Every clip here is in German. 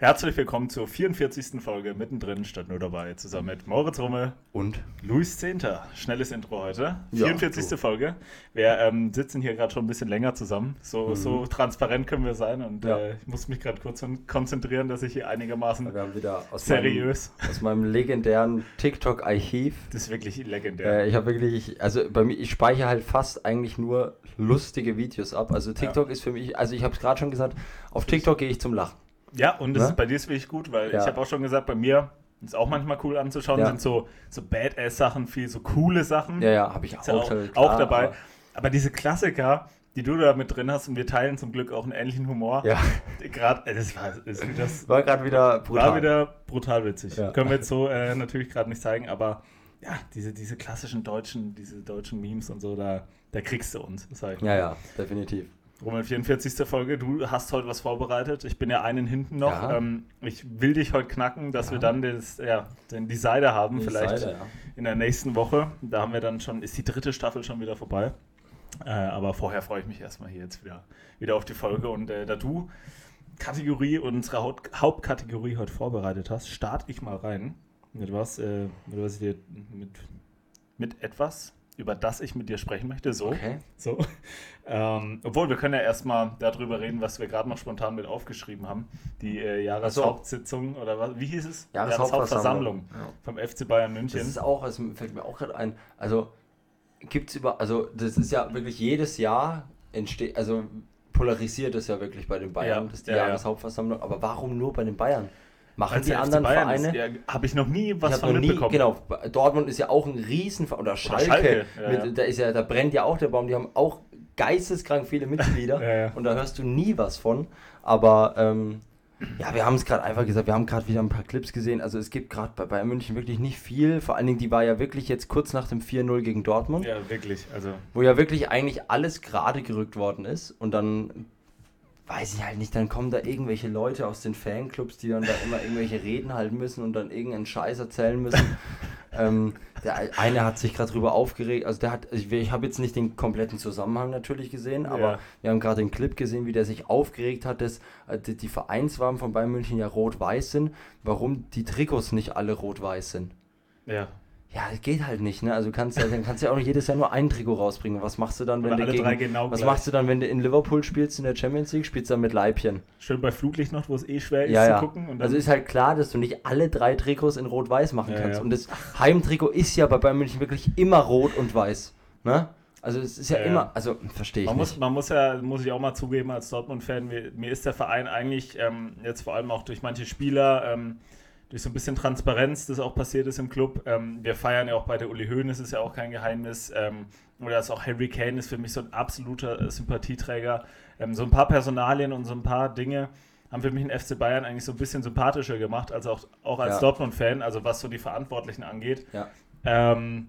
Herzlich willkommen zur 44. Folge mittendrin statt nur dabei, zusammen mit Moritz Rummel und Luis Zehnter. Schnelles Intro heute. Ja, 44. so. Folge. Wir ähm, sitzen hier gerade schon ein bisschen länger zusammen. So, Mhm. so transparent können wir sein und Ja. äh, ich muss mich gerade kurz konzentrieren, dass ich hier einigermaßen aus, seriös. Meinem, aus meinem legendären TikTok-Archiv. Das ist wirklich legendär. Äh, ich habe wirklich, also bei mir, ich speichere halt fast eigentlich nur lustige Videos ab. Also TikTok ist für mich, also ich habe es gerade schon gesagt, auf TikTok gehe ich zum Lachen. Ja, und das Ne? ist bei dir ist wirklich gut, weil Ja. ich habe auch schon gesagt, bei mir ist auch manchmal cool anzuschauen, Ja. sind so, so Badass-Sachen, viel so coole Sachen. Ja, ja, habe ich auch, auch, klar, auch dabei. aber- Aber, diese Klassiker, die du da mit drin hast, und wir teilen zum Glück auch einen ähnlichen Humor. Ja, Gerade, äh, das war, das, das war gerade wieder brutal. war wieder brutal witzig. Ja. Können wir jetzt so äh, natürlich gerade nicht zeigen, aber ja, diese, diese klassischen deutschen, diese deutschen Memes und so, da, da kriegst du uns. Ja, ja, definitiv. Rummel, 44. Folge, du hast heute was vorbereitet. Ich bin ja einen hinten noch. Ja. Ähm, ich will dich heute knacken, dass Ja. wir dann das, ja, den Decider haben, Die vielleicht in der nächsten Woche. Da haben wir dann schon, ist die dritte Staffel schon wieder vorbei. Äh, aber vorher freue ich mich erstmal hier jetzt wieder, wieder auf die Folge. Und äh, da du Kategorie, unsere Haut, Hauptkategorie heute vorbereitet hast, starte ich mal rein. Mit was, äh, mit was ich dir mit, mit etwas, über das ich mit dir sprechen möchte. So. Okay. So. Ähm, obwohl, wir können ja erstmal darüber reden, was wir gerade noch spontan mit aufgeschrieben haben. Die äh, Jahreshauptsitzung oder was, wie hieß es? Jahreshauptversammlung. Ja. vom FC Bayern München. Das ist auch, es fällt mir auch gerade ein, also gibt es über, also das ist ja wirklich jedes Jahr entsteht, also polarisiert es ja wirklich bei den Bayern, Ja, das ist die ja. Jahreshauptversammlung, aber warum nur bei den Bayern? Machen Weil's die anderen Vereine? Ja, Habe ich noch nie was ich von noch nie, mitbekommen. genau, Dortmund ist ja auch ein Riesenverein, oder Schalke, Schalke, ja, mit, ja. Da, ist ja, da brennt ja auch der Baum, die haben auch geisteskrank viele Mitglieder und da hörst du nie was von, aber ähm, ja, wir haben es gerade einfach gesagt, wir haben gerade wieder ein paar Clips gesehen, also es gibt gerade bei Bayern München wirklich nicht viel, vor allen Dingen, die war ja wirklich jetzt kurz nach dem 4-0 gegen Dortmund, Ja, wirklich. Also, wo ja wirklich eigentlich alles gerade gerückt worden ist und dann weiß ich halt nicht, dann kommen da irgendwelche Leute aus den Fanclubs, die dann da immer irgendwelche Reden halten müssen und dann irgendeinen Scheiß erzählen müssen. ähm, der eine hat sich gerade drüber aufgeregt, also der hat, ich, ich habe jetzt nicht den kompletten Zusammenhang natürlich gesehen, aber Ja. wir haben gerade den Clip gesehen, wie der sich aufgeregt hat, dass äh, die, Vereinswaben von Bayern München ja rot-weiß sind, warum die Trikots nicht alle rot-weiß sind. ja. Ja, das geht halt nicht, ne? Also kannst du, dann kannst du ja auch nicht jedes Jahr nur ein Trikot rausbringen. Was machst du dann, wenn Oder du gegen, genau Was gleich. machst du dann, wenn du in Liverpool spielst in der Champions League, spielst du dann mit Leibchen? Schön bei Flutlicht noch, wo es eh schwer ist Ja, zu ja. gucken. Also ist halt klar, dass du nicht alle drei Trikots in Rot-Weiß machen Ja, kannst. ja. Und das Heimtrikot ist ja bei Bayern München wirklich immer rot und weiß. Ne? Also es ist ja, Ja, ja. immer, also verstehe ich man muss, nicht. man muss ja, muss ich auch mal zugeben, als Dortmund-Fan, mir, mir ist der Verein eigentlich ähm, jetzt vor allem auch durch manche Spieler, ähm, durch so ein bisschen Transparenz, das auch passiert ist im Club. Ähm, wir feiern ja auch bei der Uli Hoeneß, ist ja auch kein Geheimnis. Ähm, oder dass auch Harry Kane ist für mich so ein absoluter äh, Sympathieträger. Ähm, so ein paar Personalien und so ein paar Dinge haben für mich den FC Bayern eigentlich so ein bisschen sympathischer gemacht, als auch, auch als Ja. Dortmund-Fan, also was so die Verantwortlichen angeht. Ja. Ähm,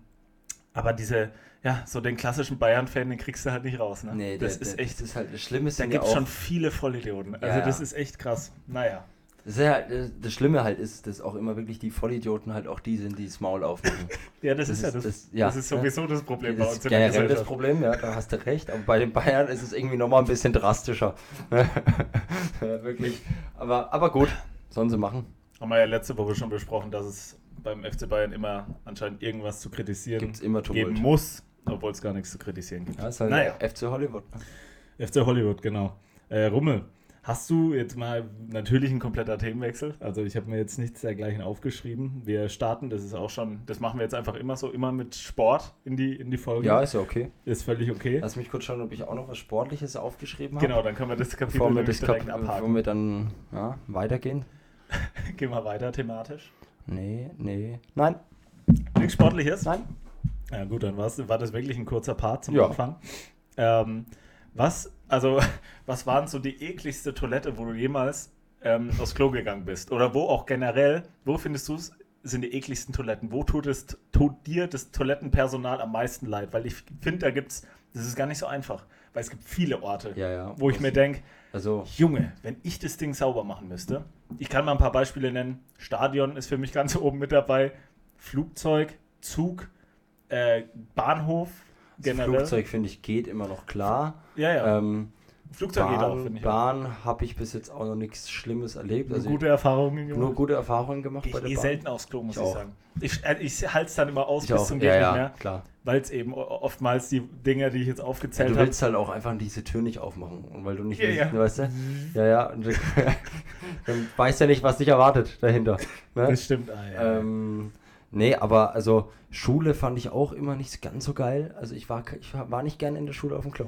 aber diese, ja, so den klassischen Bayern-Fan, den kriegst du halt nicht raus. Ne? Nee, das der, ist der, echt, Das ist halt das Schlimme ist da gibt es schon viele Vollidioten. Also Ja, das ist echt krass. Naja. Das, ist ja, das, das Schlimme halt ist, dass auch immer wirklich die Vollidioten halt auch die sind, die das Maul aufmachen. Ja, das, Das ist ja das. das- ja. das ist sowieso das Problem bei Das uns generell das Gesellschaft. Problem, ja, da hast du recht. Aber bei den Bayern ist es irgendwie nochmal ein bisschen drastischer. ja, wirklich. Aber, aber gut, sollen sie machen. Haben wir ja letzte Woche schon besprochen, dass es beim FC Bayern immer anscheinend irgendwas zu kritisieren Gibt es immer geben muss, obwohl es gar nichts zu kritisieren gibt. Ja, ist halt Naja. FC Hollywood. FC Hollywood, genau. Äh, Rummel, hast du jetzt mal natürlich ein kompletter Themenwechsel? Also ich habe mir jetzt nichts dergleichen aufgeschrieben. Wir starten, das ist auch schon, das machen wir jetzt einfach immer so, immer mit Sport in die, in die Folge. Ja, ist ja okay. Ist völlig okay. Lass mich kurz schauen, ob ich auch noch was Sportliches aufgeschrieben habe. Genau, dann können wir das Kapitel Bevor wir, das Kap direkt bevor abhaken. wir dann ja, weitergehen. Gehen wir weiter thematisch. Nee, nee. Nein, Nichts Sportliches? nein. Ja gut, dann war das wirklich ein kurzer Part zum Ja. Anfang. Ähm, was, also, was waren so die ekligste Toilette, wo du jemals ähm, aufs Klo gegangen bist? Oder wo auch generell, wo findest du es, sind die ekligsten Toiletten? Wo tut, es, tut dir das Toilettenpersonal am meisten leid? Weil ich finde, da gibt's, das ist gar nicht so einfach. Weil es gibt viele Orte, Ja, ja. wo ich mir denke, Also, Junge, wenn ich das Ding sauber machen müsste, ich kann mal ein paar Beispiele nennen. Stadion ist für mich ganz oben mit dabei. Flugzeug, Zug, äh, Bahnhof generell. Flugzeug, finde ich, geht immer noch klar. Ja, ja. Ähm, Flugzeug geht auch, Bahn, finde ich. Bahn habe ich bis jetzt auch noch nichts Schlimmes erlebt. Nur Also gute Erfahrungen gemacht. nur gute Erfahrungen gemacht Gehe bei der ich eh Bahn. selten aufs Klo, muss Ich ich, sagen. Ich, äh, ich halte es dann immer aus Ich bis auch. zum Ja, Geht ja, klar. weil es eben oftmals die Dinge, die ich jetzt Ja, aufgezählt du habe, willst halt auch einfach diese Tür nicht aufmachen, und weil du nicht Ja, willst, ja. weißt du? Ja, ja. Du, dann weißt ja nicht, was dich erwartet dahinter. Ne? das stimmt. Ah, ja. Ähm, nee, aber also Schule fand ich auch immer nicht ganz so geil. Also ich war, ich war nicht gern in der Schule auf dem Klo.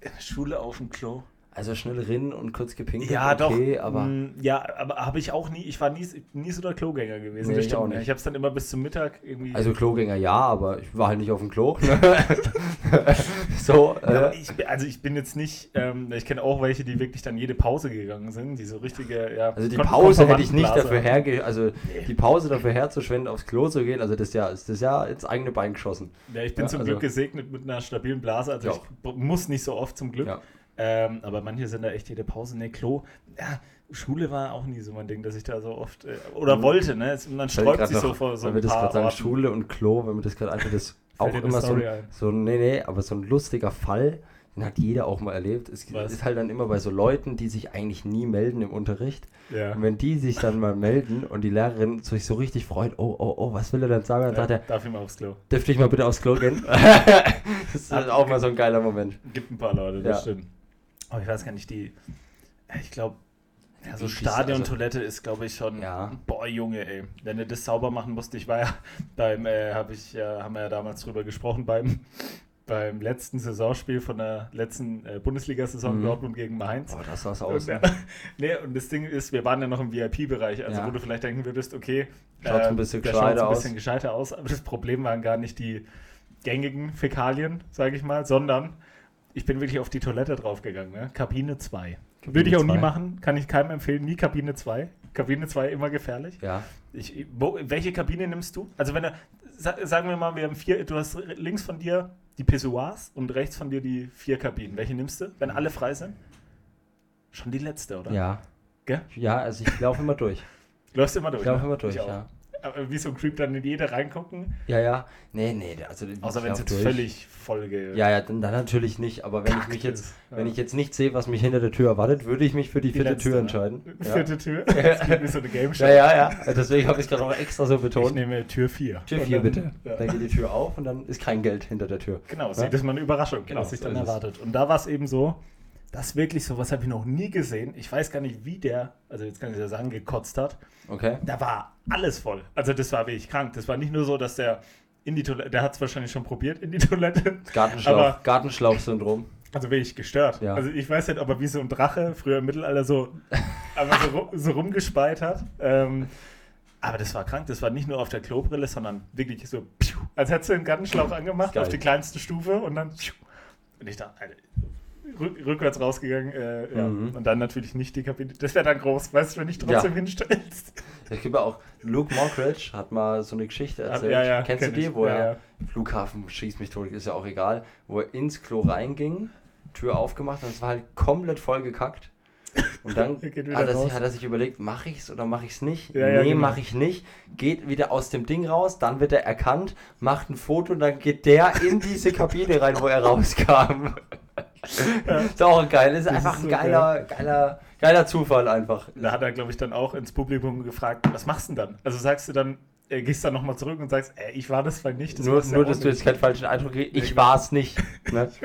In der Schule auf dem Klo. Also schnell rinnen und kurz gepinkelt, Ja, okay, doch. aber Mm, ja, aber habe ich auch nie. Ich war nie, nie so der Klogänger gewesen. Nee, ich stimmt. auch nicht. Ich habe es dann immer bis zum Mittag irgendwie. also Klogänger ja, aber ich war halt nicht auf dem Klo. So, aber äh, ich, also ich bin jetzt nicht, ähm, ich kenne auch welche, die wirklich dann jede Pause gegangen sind, die so richtige, ja. also die Pause hätte ich nicht dafür herge also die Pause dafür herzuschwenden, aufs Klo zu gehen, also das ja ist das ja ins eigene Bein geschossen. Ja, ich bin Ja, zum also- Glück gesegnet mit einer stabilen Blase, also ich b- muss nicht so oft zum Glück. Ja. Ähm, aber manche sind da echt jede Pause, ne, Klo. Ja, Schule war auch nie so mein Ding, dass ich da so oft, äh, oder Mhm. wollte, ne? Es- Man sträubt sich so noch, vor so weil wir das gerade sagen. Schule und Klo, wenn wir das gerade einfach das auch immer so, ein? so, nee, nee, aber so ein lustiger Fall, den hat jeder auch mal erlebt. Es Was? ist halt dann immer bei so Leuten, die sich eigentlich nie melden im Unterricht. Ja. Und wenn die sich dann mal melden und die Lehrerin sich so richtig freut, oh, oh, oh, was will er denn sagen? Dann Ja, sagt er, darf ich mal aufs Klo. dürfte ich mal bitte aufs Klo gehen? das ist halt auch mal so ein geiler Moment. Gibt ein paar Leute, das Ja. stimmt. Aber ich weiß gar nicht, die, ich glaube, ja, so Stadiontoilette ist, glaube ich, schon, Ja. boah, Junge, ey. Wenn du das sauber machen musst, ich war ja beim, äh, hab ich, ja, haben wir ja damals drüber gesprochen, beim, beim letzten Saisonspiel von der letzten äh, Bundesliga-Saison Mhm. Dortmund gegen Mainz. Boah, das Und, aus. ja, Ne? nee, und das Ding ist, wir waren ja noch im VIP-Bereich, also Ja. wo du vielleicht denken würdest, okay, Schaut's ein bisschen da schaut's gescheiter ein bisschen aus. gescheiter aus, aber das Problem waren gar nicht die gängigen Fäkalien, sage ich mal, sondern ich bin wirklich auf die Toilette draufgegangen, ne? Kabine 2. Würde ich auch nie zwei. machen, kann ich keinem empfehlen, nie Kabine 2. Kabine 2 immer gefährlich. Ja, Ich, wo, welche Kabine nimmst du? Also wenn du, sa, sagen wir mal, wir haben vier, du hast links von dir die Pissoirs und rechts von dir die vier Kabinen. Welche nimmst du, wenn alle frei sind? Schon die letzte, oder? ja. Gell? Ja, also ich laufe immer durch. Läufst immer durch. Ich laufe ne? immer durch, Ich auch. ja. Wie so ein Creep dann in jede reingucken, Ja, ja. Nee, nee, also außer ich wenn es jetzt durch. völlig Folge. Ja, ja, dann, dann natürlich nicht, aber wenn ich mich jetzt, ist. wenn Ja. ich jetzt nicht sehe, was mich hinter der Tür erwartet, würde ich mich für die Die vierte letzte, Tür ne? entscheiden. Ja. Vierte Tür. Das klingt wie so eine Game Show. ja, ja, ja. Deswegen habe ich es gerade auch extra so Ich betont. nehme Tür 4. Tür 4 bitte. Ja. Dann geht die Tür auf und dann ist kein Geld hinter der Tür. Genau, Ja? sieht das mal eine Überraschung, Genau, was sich dann ist erwartet. Und da war es eben so, das wirklich so, was habe ich noch nie gesehen. Ich weiß gar nicht, wie der, also jetzt kann ich ja sagen, gekotzt hat. Okay? Da war alles voll. Also das war wirklich krank. Das war nicht nur so, dass der in die Toilette, der hat es wahrscheinlich schon probiert in die Toilette. Gartenschlauch, Aber- Gartenschlauch-Syndrom. Also wirklich gestört. Ja. Also ich weiß nicht, ob er wie so ein Drache früher im Mittelalter so, aber so, so rumgespeit hat. Ähm, aber das war krank. Das war nicht nur auf der Klobrille, sondern wirklich so, als hättest du den Gartenschlauch angemacht Geil. auf die kleinste Stufe und dann und ich dachte, Alter, rück, rückwärts rausgegangen. Äh, ja. Mhm. Und dann natürlich nicht die Kabine. Das wäre dann groß, weißt du, wenn ich trotzdem Ja. hinstellst. Es gibt ja auch, Luke Mockridge hat mal so eine Geschichte erzählt. ja, ja, Kennst du kenn die, ich. wo Ja, er. Flughafen schießt mich tot, ist ja auch egal, wo er ins Klo reinging, Tür aufgemacht und es war halt komplett voll gekackt. Und dann hat er, sich, hat er sich überlegt, mache ich's oder mache ich's nicht? Ja, ja, nee, genau. mache ich nicht. Geht wieder aus dem Ding raus, dann wird er erkannt, macht ein Foto und dann geht der in diese Kabine rein, wo er rauskam. ist auch geil, ist Das einfach ist ein so geiler, geiler, geiler Zufall einfach. Da hat er, glaube ich, dann auch ins Publikum gefragt, was machst du denn dann? Also sagst du dann, äh, gehst dann nochmal zurück und sagst, ey, ich war das weil nicht. Das nur, nur dass du jetzt keinen falschen Eindruck kriegst, ich Ja, war es nicht. Ne?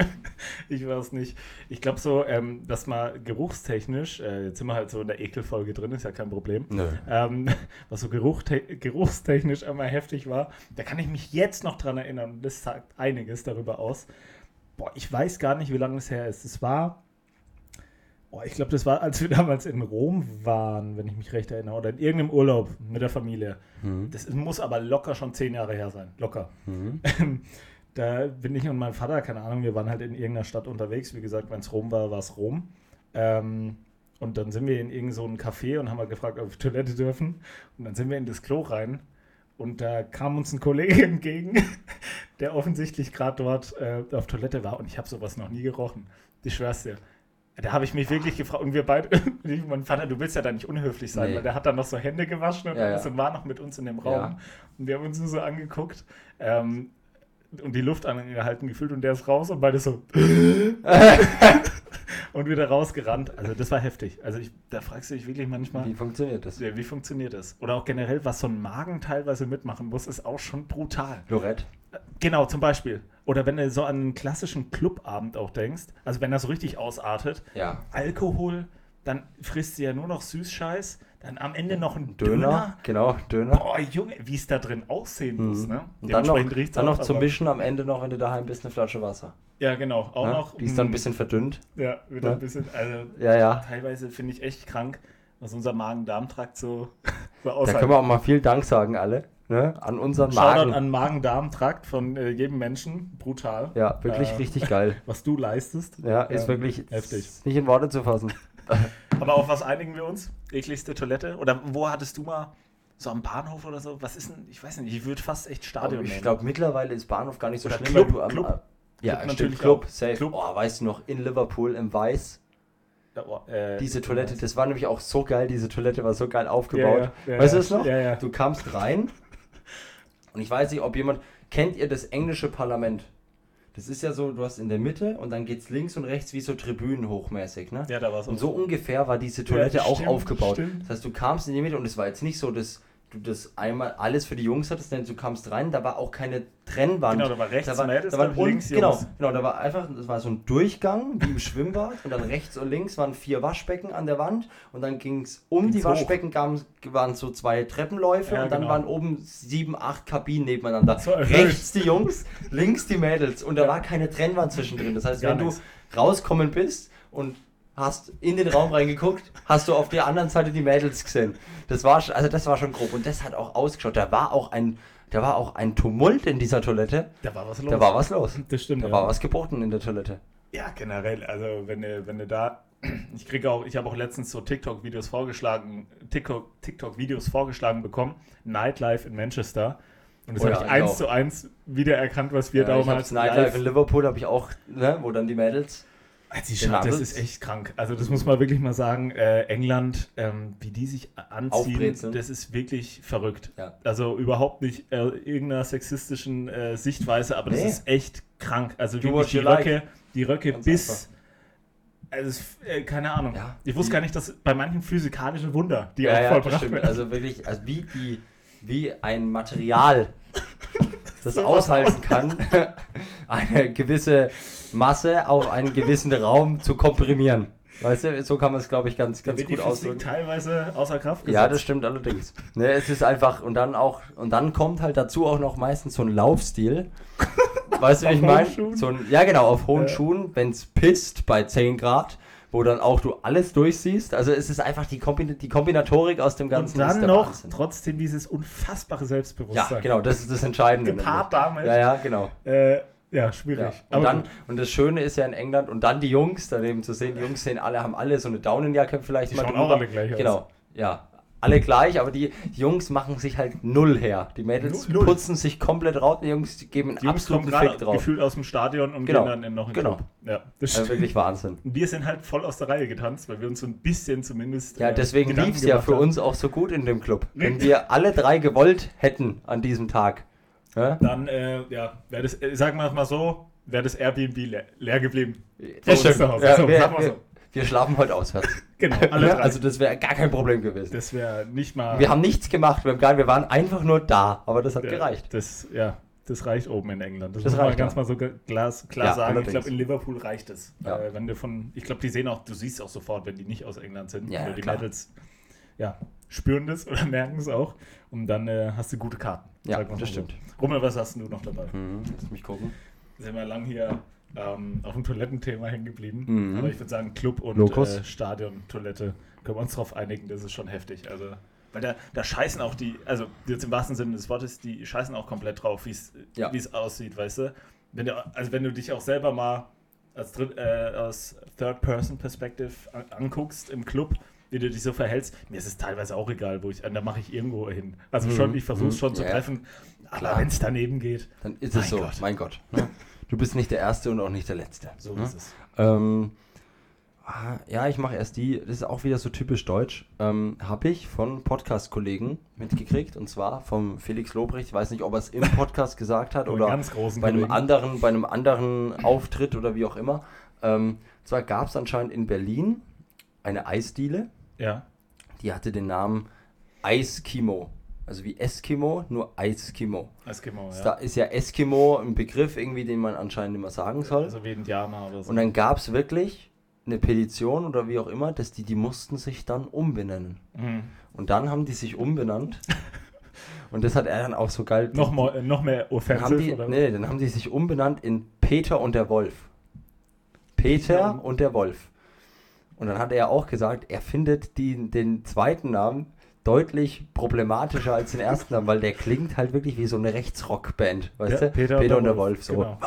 Ich war es nicht. Ich glaube so, ähm, dass mal geruchstechnisch, äh, jetzt sind wir halt so in der Ekelfolge drin, ist ja kein Problem. Ähm, was so Geruch, geruchstechnisch einmal heftig war, da kann ich mich jetzt noch dran erinnern. Das sagt einiges darüber aus. Boah, ich weiß gar nicht, wie lange es her ist. Es war, boah, ich glaube, das war, als wir damals in Rom waren, wenn ich mich recht erinnere, oder in irgendeinem Urlaub mit der Familie. Mhm. Das muss aber locker schon zehn Jahre her sein. Locker. Mhm. da bin ich und mein Vater, keine Ahnung, wir waren halt in irgendeiner Stadt unterwegs. Wie gesagt, wenn es Rom war, war es Rom. Ähm, und dann sind wir in irgendein so Café und haben halt gefragt, ob wir Toilette dürfen. Und dann sind wir in das Klo rein. Und da kam uns ein Kollege entgegen, der offensichtlich gerade dort äh, auf Toilette war. Und ich habe sowas noch nie gerochen. Ich schwör's dir. Da habe ich mich wirklich gefragt, und wir beide, mein Vater, du willst ja da nicht unhöflich sein, Nee. weil der hat dann noch so Hände gewaschen und, Ja, alles ja. und war noch mit uns in dem Raum. Ja. Und wir haben uns nur so angeguckt ähm, und die Luft angehalten gefühlt und der ist raus und beide so. und wieder rausgerannt. Also das war heftig. Also ich, da fragst du dich wirklich manchmal, Wie funktioniert das? ja, wie funktioniert das? Oder auch generell, was so ein Magen teilweise mitmachen muss, ist auch schon brutal. Lorette? Genau, zum Beispiel. Oder wenn du so an einen klassischen Clubabend auch denkst, also wenn das so richtig ausartet, Ja. Alkohol, dann frisst du ja nur noch Süßscheiß, dann am Ende noch ein Döner, Döner. genau, Döner. Boah, Junge, wie es da drin aussehen muss, ne? Und dann noch, dann noch zum Mischen am Ende noch, wenn du daheim bist, eine Flasche Wasser. Ja, genau, auch ne? noch. Die ist dann ein bisschen verdünnt. Ja, wieder Ne? ein bisschen, also Ja, ja. teilweise finde ich echt krank, was unser Magen-Darm-Trakt so, so Da aussieht. können wir auch mal viel Dank sagen, alle. Ne? An unseren Shoutout Magen. an Magen-Darm-Trakt von äh, jedem Menschen, brutal. Ja, wirklich Äh, richtig geil. Was du leistest. Ja, ist Ja, wirklich heftig. nicht in Worte zu fassen. Aber auf was einigen wir uns? Ekligste Toilette? Oder wo hattest du mal so am Bahnhof oder so? Was ist denn, ich weiß nicht, ich würde fast echt Stadion ich nehmen. glaube, mittlerweile ist Bahnhof gar nicht so Oder schlimm. Club, am, Club. ja, Club natürlich Club, auch. safe. Club. Oh, weißt du noch, in Liverpool im Weiß, oh, äh, diese Toilette, das war nämlich auch so geil, diese Toilette war so geil aufgebaut. Ja, ja, ja, weißt du das noch? Du kamst rein und ich weiß nicht, ob jemand, kennt ihr das englische Parlament? Das ist ja so, du hast in der Mitte und dann geht's links und rechts wie so Tribünen hochmäßig, ne? Ja, da war es Und so ungefähr war diese Toilette Ja, auch stimmt, aufgebaut. stimmt. Das heißt, du kamst in die Mitte und es war jetzt nicht so, dass du das einmal alles für die Jungs hattest, denn du kamst rein, da war auch keine Trennwand. Genau, da war rechts da war, Mädels, da war unten- links genau, Jungs. genau, da war einfach, das war so ein Durchgang wie im Schwimmbad und dann rechts und links waren vier Waschbecken an der Wand und dann ging es um Ging's die hoch. Waschbecken, gaben- waren so zwei Treppenläufe Ja, und dann genau. waren oben sieben, acht Kabinen nebeneinander. Rechts die Jungs, links die Mädels und da war keine Trennwand zwischendrin. Das heißt, Gar wenn du nichts. rauskommen bist und hast in den Raum reingeguckt, hast du auf der anderen Seite die Mädels gesehen. Das war also das war schon grob und das hat auch ausgeschaut. Da war auch ein da war auch ein Tumult in dieser Toilette. Da war was los. Da war was los. Das stimmt. Da ja. war was geboten in der Toilette. Ja, generell. Also wenn du, wenn du da, ich kriege auch, ich habe auch letztens so TikTok-Videos vorgeschlagen, TikTok- TikTok-Videos vorgeschlagen bekommen, Nightlife in Manchester. Und das Oh habe ja, ich eins auch. zu eins wiedererkannt, was wir Ja, damals Nightlife in Liverpool habe ich auch, ne, wo dann die Mädels. Also die Den Schau- das ist echt krank. Also das muss man wirklich mal sagen. Äh, England, ähm, wie die sich anziehen, Aufbrezeln. das ist wirklich verrückt. Ja. Also überhaupt nicht äh, irgendeiner sexistischen äh, Sichtweise, aber das Nee. ist echt krank. Also die you like. Röcke, die Röcke Ganz bis. Also es, äh, keine Ahnung. Ja. Ich wusste gar nicht, dass bei manchen physikalischen Wunder, die Ja, auch ja, das vollbracht stimmt. werden. Also wirklich, also wie die, wie ein Material das aushalten kann, eine gewisse Masse auf einen gewissen Raum zu komprimieren. Weißt du, so kann man es, glaube ich, ganz, ganz gut ausdrücken. teilweise außer Kraft Ja, das gesetzt. stimmt allerdings. Ne, es ist einfach, und dann auch, und dann kommt halt dazu auch noch meistens so ein Laufstil. Weißt du, wie ich meine? So ein, ja, genau, auf hohen Ja. Schuhen, wenn es pisst bei 10 Grad, wo dann auch du alles durchsiehst. Also es ist einfach die, Kombin die Kombinatorik aus dem Ganzen. Und dann noch Wahnsinn. trotzdem dieses unfassbare Ja, Selbstbewusstsein. genau, das ist das Entscheidende. Gepaart damit. Ja, ja, genau. Äh, ja, schwierig. Ja. Und, dann, gut. und das Schöne ist ja in England, und dann die Jungs, daneben zu sehen, die Jungs sehen alle, haben alle so eine Daunenjacke vielleicht Die mal schauen drüber. auch alle gleich aus. Genau, ja. Alle gleich, aber die, Jungs machen sich halt null her. Die Mädels Null. putzen sich komplett raus, die Jungs die geben einen Die absoluten Fick drauf. gefühlt aus dem Stadion und Genau. gehen dann in noch einen Genau. Club. Ja, das Also stimmt. wirklich Wahnsinn. Und wir sind halt voll aus der Reihe getanzt, weil wir uns so ein bisschen zumindest. Ja, äh, deswegen lief es ja für haben. uns auch so gut in dem Club. Wenn wir alle drei gewollt hätten an diesem Tag. Ja? Dann, äh, ja, wäre das, äh, sagen wir es mal so, wäre das Airbnb leer, leer geblieben. Das uns stimmt. Ja, So, wir, wir, so. Wir schlafen heute auswärts. Genau, alle drei. also das wäre gar kein Problem gewesen. das wäre nicht mal. Wir haben nichts gemacht, wir, haben gar, wir waren einfach nur da, aber das hat ja, gereicht. Das, ja, das reicht oben in England. Das, Das muss man ganz mal so glas, klar Ja, sagen. Ich allerdings. glaube, in Liverpool reicht es. Ja. Äh, wenn du von, ich glaube, die sehen auch, du siehst auch sofort, wenn die nicht aus England sind. Ja, die klar. Mädels ja, spüren das oder merken es auch. Und dann äh, hast du gute Karten. Ja, das so. stimmt. Rummel, was hast du noch dabei? Mhm, lass mich gucken. sind wir lang hier ähm, auf dem Toilettenthema hängen geblieben. Mhm. Aber ich würde sagen, Club und äh, Stadion, Toilette, können wir uns darauf einigen, das ist schon heftig. Also, weil da, da scheißen auch die, also jetzt im wahrsten Sinne des Wortes, die scheißen auch komplett drauf, wie es Ja. es aussieht, weißt du? Wenn du? Also wenn du dich auch selber mal als Dritt, äh, aus Third-Person-Perspective an, anguckst im Club, wie du dich so verhältst, mir ist es teilweise auch egal, wo ich, da mache ich irgendwo hin. Also Mhm. schon, ich versuche es Mhm. schon zu Ja, ja. treffen, aber wenn es daneben geht, Dann ist es so, Gott. mein Gott. Du bist nicht der Erste und auch nicht der Letzte. so ne? ist es. Ähm, ah, ja, ich mache erst die, das ist auch wieder so typisch deutsch, ähm, habe ich von Podcast-Kollegen mitgekriegt und zwar vom Felix Lobrecht, ich weiß nicht, ob er es im Podcast gesagt hat oder bei einem anderen, bei einem anderen Auftritt oder wie auch immer. Ähm, zwar gab es anscheinend in Berlin eine Eisdiele, Ja. die hatte den Namen Eiskimo. Also wie Eskimo, nur Eiskimo. Eskimo, Da ja. ist ja Eskimo ein Begriff irgendwie, den man anscheinend immer sagen soll. Also wie Indianer oder so. Und dann gab es wirklich eine Petition oder wie auch immer, dass die, die mussten sich dann umbenennen. Mhm. Und dann haben die sich umbenannt. Und das hat er dann auch so geil. noch, mal, noch mehr offensiv, oder? nee, dann haben die sich umbenannt in Peter und der Wolf. Peter Ja. und der Wolf. Und dann hat er auch gesagt, er findet die, den zweiten Namen deutlich problematischer als den ersten Namen, weil der klingt halt wirklich wie so eine Rechtsrockband, weißt Ja, du? Peter, und der Wolf, so. Genau.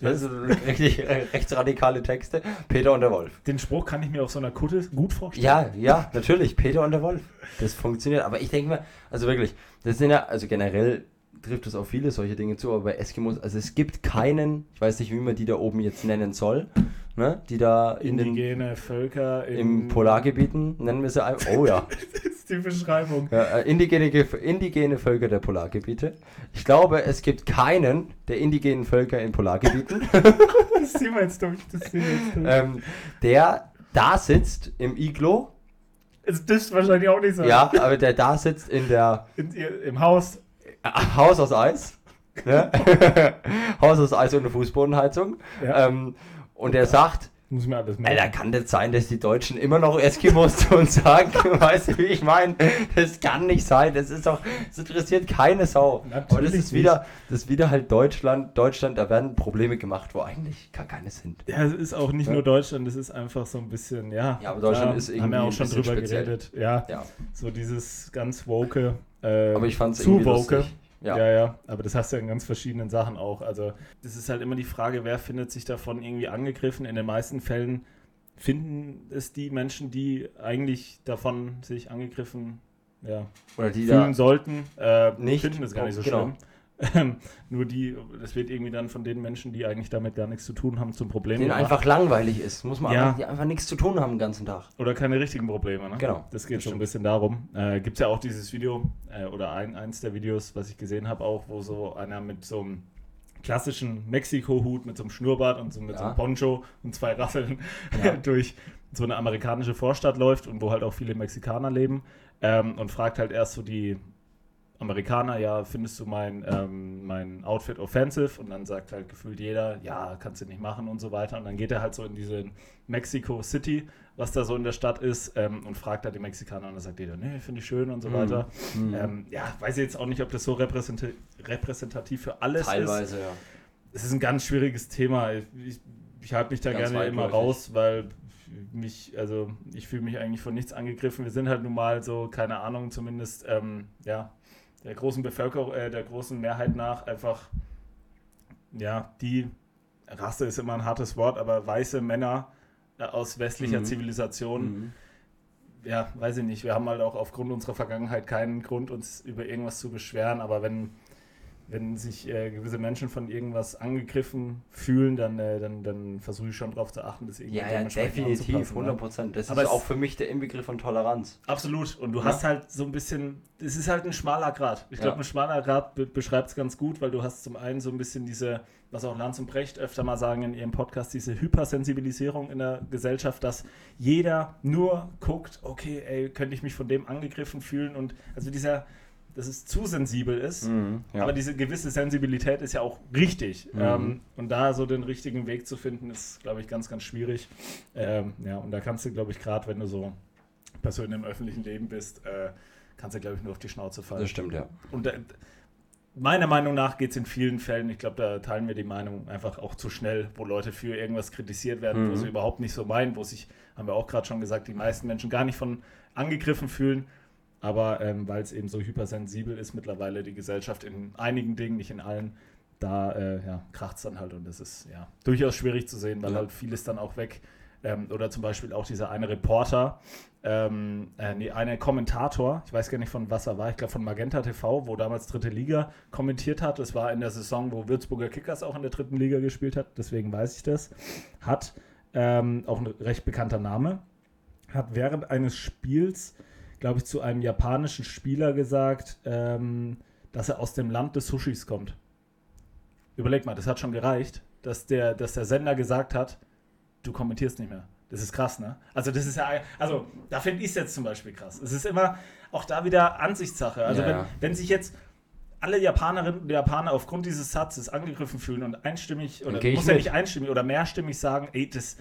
Weißt du, richtig äh, rechtsradikale Texte. Peter und der Wolf. Den Spruch kann ich mir auf so einer Kutte gut vorstellen. Ja, ja, natürlich, Peter und der Wolf. Das funktioniert. Aber ich denke mal, also wirklich, das sind ja, also generell trifft es auf viele solche Dinge zu, aber bei Eskimos, also es gibt keinen, ich weiß nicht, wie man die da oben jetzt nennen soll, ne, die da in den, Indigene Völker im Polargebieten, nennen wir sie einfach, oh ja, Das ist die Beschreibung. ja äh, indigene, Ge- indigene Völker der Polargebiete. Ich glaube, es gibt keinen der indigenen Völker in Polargebieten, Das ziehen wir jetzt durch. Das ziehen wir jetzt durch. ähm, der da sitzt im Iglo, Es dürfte wahrscheinlich auch nicht sein. ja, aber der da sitzt in der In, Im Haus. Ah, Haus aus Eis. Ne? Haus aus Eis ohne Fußbodenheizung. Ja. Ähm, und er sagt, Muss mir alles merken. Alter, kann das sein, dass die Deutschen immer noch Eskimos zu uns sagen? Weißt du, wie ich meine? Das kann nicht sein. Das ist doch, das interessiert keine Sau. Natürlich Aber das ist wieder, das ist wieder halt Deutschland. Deutschland, da werden Probleme gemacht, wo eigentlich gar keine sind. Ja, es ist auch nicht Ja. nur Deutschland, es ist einfach so ein bisschen, ja. Ja, aber Deutschland klar, ist Haben irgendwie wir auch schon drüber speziell. geredet. Ja, Ja. so dieses ganz woke. Äh, Aber ich fand es zu irgendwie woke. lustig. Ja. Ja. ja, aber das hast du ja in ganz verschiedenen Sachen auch. Also, das ist halt immer die Frage, wer findet sich davon irgendwie angegriffen. In den meisten Fällen finden es die Menschen, die eigentlich davon sich angegriffen ja, Oder die fühlen da. sollten, äh, Nicht. finden es gar nicht so Genau. schlimm. Ähm, Nur die, das wird irgendwie dann von den Menschen, die eigentlich damit gar nichts zu tun haben, zum Problem Denen gemacht. einfach langweilig ist. Muss man Ja. einfach, die einfach nichts zu tun haben den ganzen Tag. Oder keine richtigen Probleme, ne? Genau, Das geht das so ein bisschen darum. Äh, Gibt es ja auch dieses Video, äh, oder ein, eins der Videos, was ich gesehen habe, auch, wo so einer mit so einem klassischen Mexiko-Hut, mit so einem Schnurrbart und so mit so Ja. einem Poncho und zwei Raffeln Ja. durch so eine amerikanische Vorstadt läuft und wo halt auch viele Mexikaner leben ähm, und fragt halt erst so die Amerikaner, ja, findest du mein, ähm, mein Outfit offensive? Und dann sagt halt gefühlt jeder, ja, kannst du nicht machen und so weiter. Und dann geht er halt so in diese Mexico City, was da so in der Stadt ist, ähm, und fragt da die Mexikaner und dann sagt jeder, nee, finde ich schön und so Mhm. weiter. Mhm. Ähm, ja, weiß ich jetzt auch nicht, ob das so repräsenta repräsentativ für alles ist. Teilweise, ja. Es ist ein ganz schwieriges Thema. Ich, ich halte mich da Ganz gerne immer raus, weil mich, also ich fühle mich eigentlich von nichts angegriffen. Wir sind halt nun mal so, keine Ahnung, zumindest, ähm, ja, der großen Bevölkerung, äh, der großen Mehrheit nach einfach, ja, die Rasse ist immer ein hartes Wort, aber weiße Männer äh, aus westlicher Mhm. Zivilisation Mhm. ja, weiß ich nicht. Wir haben halt auch aufgrund unserer Vergangenheit keinen Grund, uns über irgendwas zu beschweren. Aber wenn, wenn sich äh, gewisse Menschen von irgendwas angegriffen fühlen, dann, äh, dann, dann versuche ich schon darauf zu achten, das irgendwie Ja, ja, definitiv, anzupassen, 100 ne? Prozent. Das Aber ist auch für mich der Inbegriff von Toleranz. Absolut. Und du Ja. hast halt so ein bisschen, es ist halt ein schmaler Grad. Ich glaube, Ja. ein schmaler Grad be beschreibt es ganz gut, weil du hast zum einen so ein bisschen diese, was auch Lanz und Brecht öfter mal sagen in ihrem Podcast, diese Hypersensibilisierung in der Gesellschaft, dass jeder nur guckt, okay, ey, könnte ich mich von dem angegriffen fühlen und also dieser, dass es zu sensibel ist. Ja. Aber diese gewisse Sensibilität ist ja auch richtig. Mhm. Ähm, und da so den richtigen Weg zu finden, ist, glaube ich, ganz, ganz schwierig. Ähm, ja, und da kannst du, glaube ich, gerade wenn du so Person im öffentlichen Leben bist, äh, kannst du, glaube ich, nur auf die Schnauze fallen. das stimmt, ja. Und äh, meiner Meinung nach geht es in vielen Fällen, ich glaube, da teilen wir die Meinung einfach auch zu schnell, wo Leute für irgendwas kritisiert werden, wo Mhm. sie überhaupt nicht so meinen, wo sich, haben wir auch gerade schon gesagt, die meisten Menschen gar nicht von angegriffen fühlen. Aber ähm, weil es eben so hypersensibel ist mittlerweile die Gesellschaft in einigen Dingen, nicht in allen, da äh, ja, kracht es dann halt und das ist ja durchaus schwierig zu sehen, weil Ja. halt vieles dann auch weg. Ähm, oder zum Beispiel auch dieser eine Reporter, ähm, äh, nee, einer Kommentator, ich weiß gar nicht von was er war, ich glaube von Magenta TV, wo damals dritte Liga kommentiert hat. Das war in der Saison, wo Würzburger Kickers auch in der dritten Liga gespielt hat, deswegen weiß ich das. Hat ähm, auch ein recht bekannter Name, hat während eines Spiels, glaube ich, zu einem japanischen Spieler gesagt, ähm, dass er aus dem Land des Sushis kommt. Überleg mal, das hat schon gereicht, dass der, dass der Sender gesagt hat, du kommentierst nicht mehr. Das ist krass, ne? Also das ist ja, also da finde ich es jetzt zum Beispiel krass. Es ist immer auch da wieder Ansichtssache. Also Ja, wenn, ja. wenn sich jetzt alle Japanerinnen und Japaner aufgrund dieses Satzes angegriffen fühlen und einstimmig, oder muss ja nicht einstimmig oder mehrstimmig sagen, ey, das,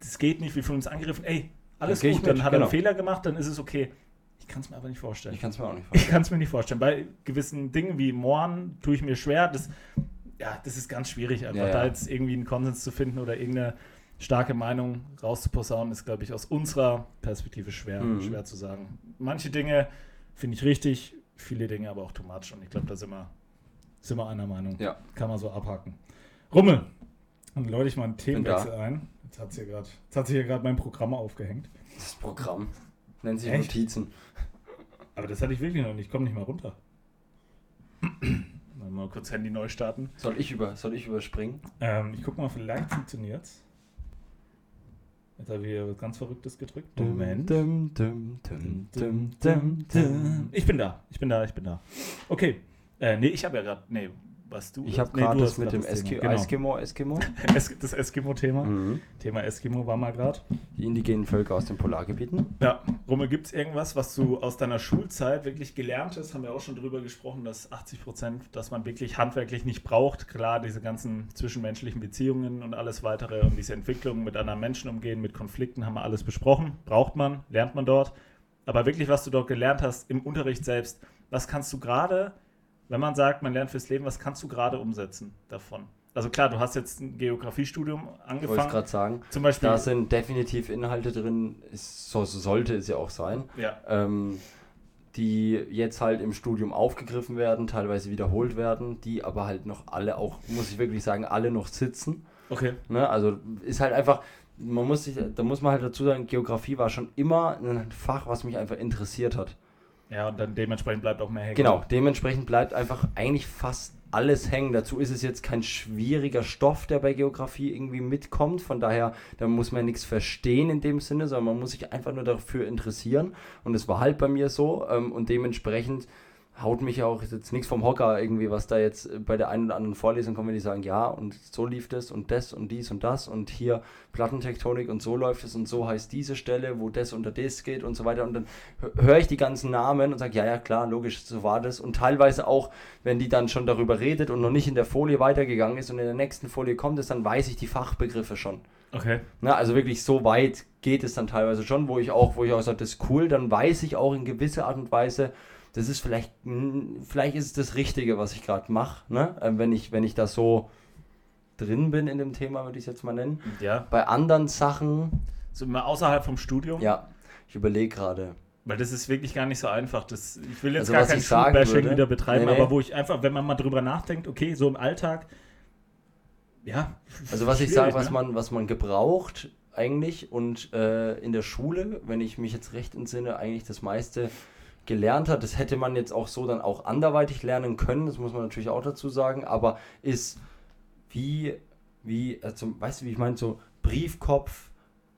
das geht nicht, wir fühlen uns angegriffen, ey, alles Dann gut, dann hat er einen genau. Fehler gemacht, dann ist es okay. Ich kann es mir aber nicht vorstellen. Ich kann es mir auch nicht Ich vorstellen. kann es mir nicht vorstellen. Bei gewissen Dingen wie Mohren tue ich mir schwer. Das, ja, das ist ganz schwierig, einfach Ja, da jetzt irgendwie einen Konsens zu finden oder irgendeine starke Meinung rauszuposaunen, ist, glaube ich, aus unserer Perspektive schwer, Mhm. schwer zu sagen. Manche Dinge finde ich richtig, viele Dinge aber auch too much. Und ich glaube, da sind wir, sind wir einer Meinung. Ja. Kann man so abhaken. Rummel. Dann läute ich mal einen. Themenwechsel ein. Hat, jetzt hat sich hier gerade mein Programm aufgehängt. Das Programm nennt sich Echt? Notizen. Aber das hatte ich wirklich noch nicht. Ich komme nicht mal runter. mal, mal kurz Handy neu starten. Soll ich, über, soll ich überspringen? Ähm, ich gucke mal, vielleicht funktioniert's. Jetzt habe ich hier was ganz Verrücktes gedrückt. Dum, Moment. dum, dum, dum, dum, dum, dum. Ich bin da, ich bin da, ich bin da. Okay. Äh, nee, ich habe ja gerade. Nee, was du. Ich habe nee, gerade das mit dem das. Eski Genau. Eskimo, Eskimo. Es, das Eskimo-Thema. Mhm. Thema Eskimo war mal gerade. Die indigenen Völker aus den Polargebieten. Ja, Rummel, gibt es irgendwas, was du aus deiner Schulzeit wirklich gelernt hast? Haben wir auch schon drüber gesprochen, dass 80 Prozent, dass man wirklich handwerklich nicht braucht. Klar, diese ganzen zwischenmenschlichen Beziehungen und alles weitere und diese Entwicklung mit anderen Menschen umgehen, mit Konflikten, haben wir alles besprochen. Braucht man, lernt man dort. Aber wirklich, was du dort gelernt hast im Unterricht selbst, was kannst du gerade, wenn man sagt, man lernt fürs Leben, was kannst du gerade umsetzen davon? Also klar, du hast jetzt ein Geografiestudium Ich wollte es angefangen. gerade sagen. Zum Beispiel. Da sind definitiv Inhalte drin, ist, so, so sollte es ja auch sein, ja, ähm, die jetzt halt im Studium aufgegriffen werden, teilweise wiederholt werden, die aber halt noch alle auch, muss ich wirklich sagen, alle noch sitzen. okay. Ne? Also ist halt einfach, man muss sich, da muss man halt dazu sagen, Geografie war schon immer ein Fach, was mich einfach interessiert hat. Ja, und dann dementsprechend bleibt auch mehr hängen. Genau, dementsprechend bleibt einfach eigentlich fast alles hängen. Dazu ist es jetzt kein schwieriger Stoff, der bei Geografie irgendwie mitkommt. Von daher, da muss man nichts verstehen in dem Sinne, sondern man muss sich einfach nur dafür interessieren. Und es war halt bei mir so. Ähm, und dementsprechend haut mich auch jetzt nichts vom Hocker irgendwie, was da jetzt bei der einen oder anderen Vorlesung kommt, wenn die sagen, ja, und so lief das und das und dies und das und hier Plattentektonik und so läuft es und so heißt diese Stelle, wo das unter das geht und so weiter. Und dann hö- höre ich die ganzen Namen und sage, ja, ja, klar, logisch, so war das. Und teilweise auch, wenn die dann schon darüber redet und noch nicht in der Folie weitergegangen ist und in der nächsten Folie kommt es, dann weiß ich die Fachbegriffe schon. Okay. Na, also wirklich so weit geht es dann teilweise schon, wo ich auch, wo ich auch sage, das ist cool, dann weiß ich auch in gewisser Art und Weise, das ist vielleicht, mh, vielleicht ist es das Richtige, was ich gerade mache, ne? Ähm, wenn ich, wenn ich da so drin bin in dem Thema, würde ich es jetzt mal nennen. Ja. Bei anderen Sachen, So immer außerhalb vom Studium. ja, ich überlege gerade. Weil das ist wirklich gar nicht so einfach. Das, ich will jetzt Also gar was kein Schulbashing wieder betreiben, Nee, nee. aber wo ich einfach, wenn man mal drüber nachdenkt, okay, so im Alltag, ja. Also was ich sage, was ne? man, was man gebraucht eigentlich und äh, in der Schule, wenn ich mich jetzt recht entsinne, eigentlich das meiste gelernt hat. Das hätte man jetzt auch so dann auch anderweitig lernen können, das muss man natürlich auch dazu sagen, aber ist wie, wie, also, weißt du, wie ich meine, so Briefkopf,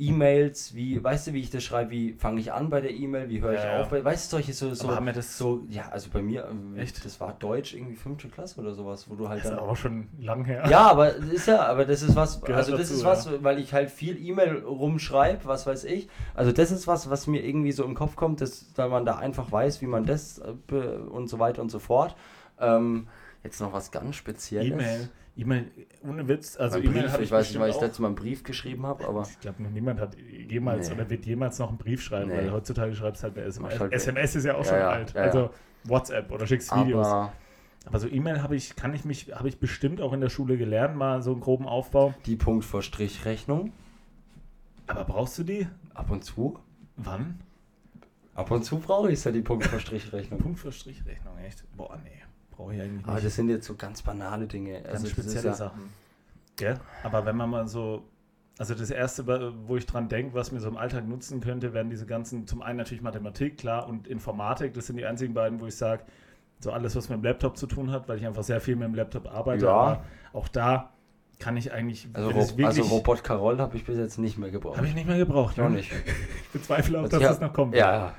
E-Mails, wie, weißt du, wie ich das schreibe, wie fange ich an bei der E-Mail, wie höre ich Ja, ja. auf, bei, weißt du, solche so, so, Aber haben wir das so, ja, also bei mir, ähm, Echt? das war Deutsch, irgendwie fünfte Klasse oder sowas, wo du halt Das ist auch schon lang her. ja, aber das ist ja, aber das ist was, Gehört also das dazu, ist was, weil ich halt viel E-Mail rumschreibe, was weiß ich. Also das ist was, was mir irgendwie so im Kopf kommt, dass weil man da einfach weiß, wie man das äh, und so weiter und so fort. Ähm, jetzt noch was ganz Spezielles. E-Mail. E-Mail, ohne Witz. Also E-Mail habe ich, ich, weiß nicht, weil ich das bestimmt letzte Mal einen Brief geschrieben habe, aber Ich glaube, niemand hat jemals Nee. oder wird jemals noch einen Brief schreiben, Nee. weil heutzutage schreibst du halt eine Mach SMS. halt- SMS ist ja auch Ja, schon ja, alt. ja, also WhatsApp oder schickst Videos. aber Aber so E-Mail habe ich, kann ich mich, habe ich bestimmt auch in der Schule gelernt, mal so einen groben Aufbau. die Punkt vor Strichrechnung Aber brauchst du die? ab und zu, Wann? ab und zu brauche ich ja die Punkt vor Strichrechnung. Punkt für Strichrechnung, echt? Boah, nee. Brauche ich eigentlich Aber nicht. das sind jetzt so ganz banale Dinge. Ganz Also spezielle ja, Sachen. Gell? Aber wenn man mal so. Also das Erste, wo ich dran denke, was mir so im Alltag nutzen könnte, wären diese ganzen, zum einen natürlich Mathematik, klar, und Informatik. Das sind die einzigen beiden, wo ich sage, so alles, was mit dem Laptop zu tun hat, weil ich einfach sehr viel mit dem Laptop arbeite. Ja. Aber auch da kann ich eigentlich. Also, wenn es Ro also Robot Carol habe ich bis jetzt nicht mehr gebraucht. Habe ich nicht mehr gebraucht. Noch ne? nicht. Ich bezweifle auch, Also dass das noch kommt. Ja, ja.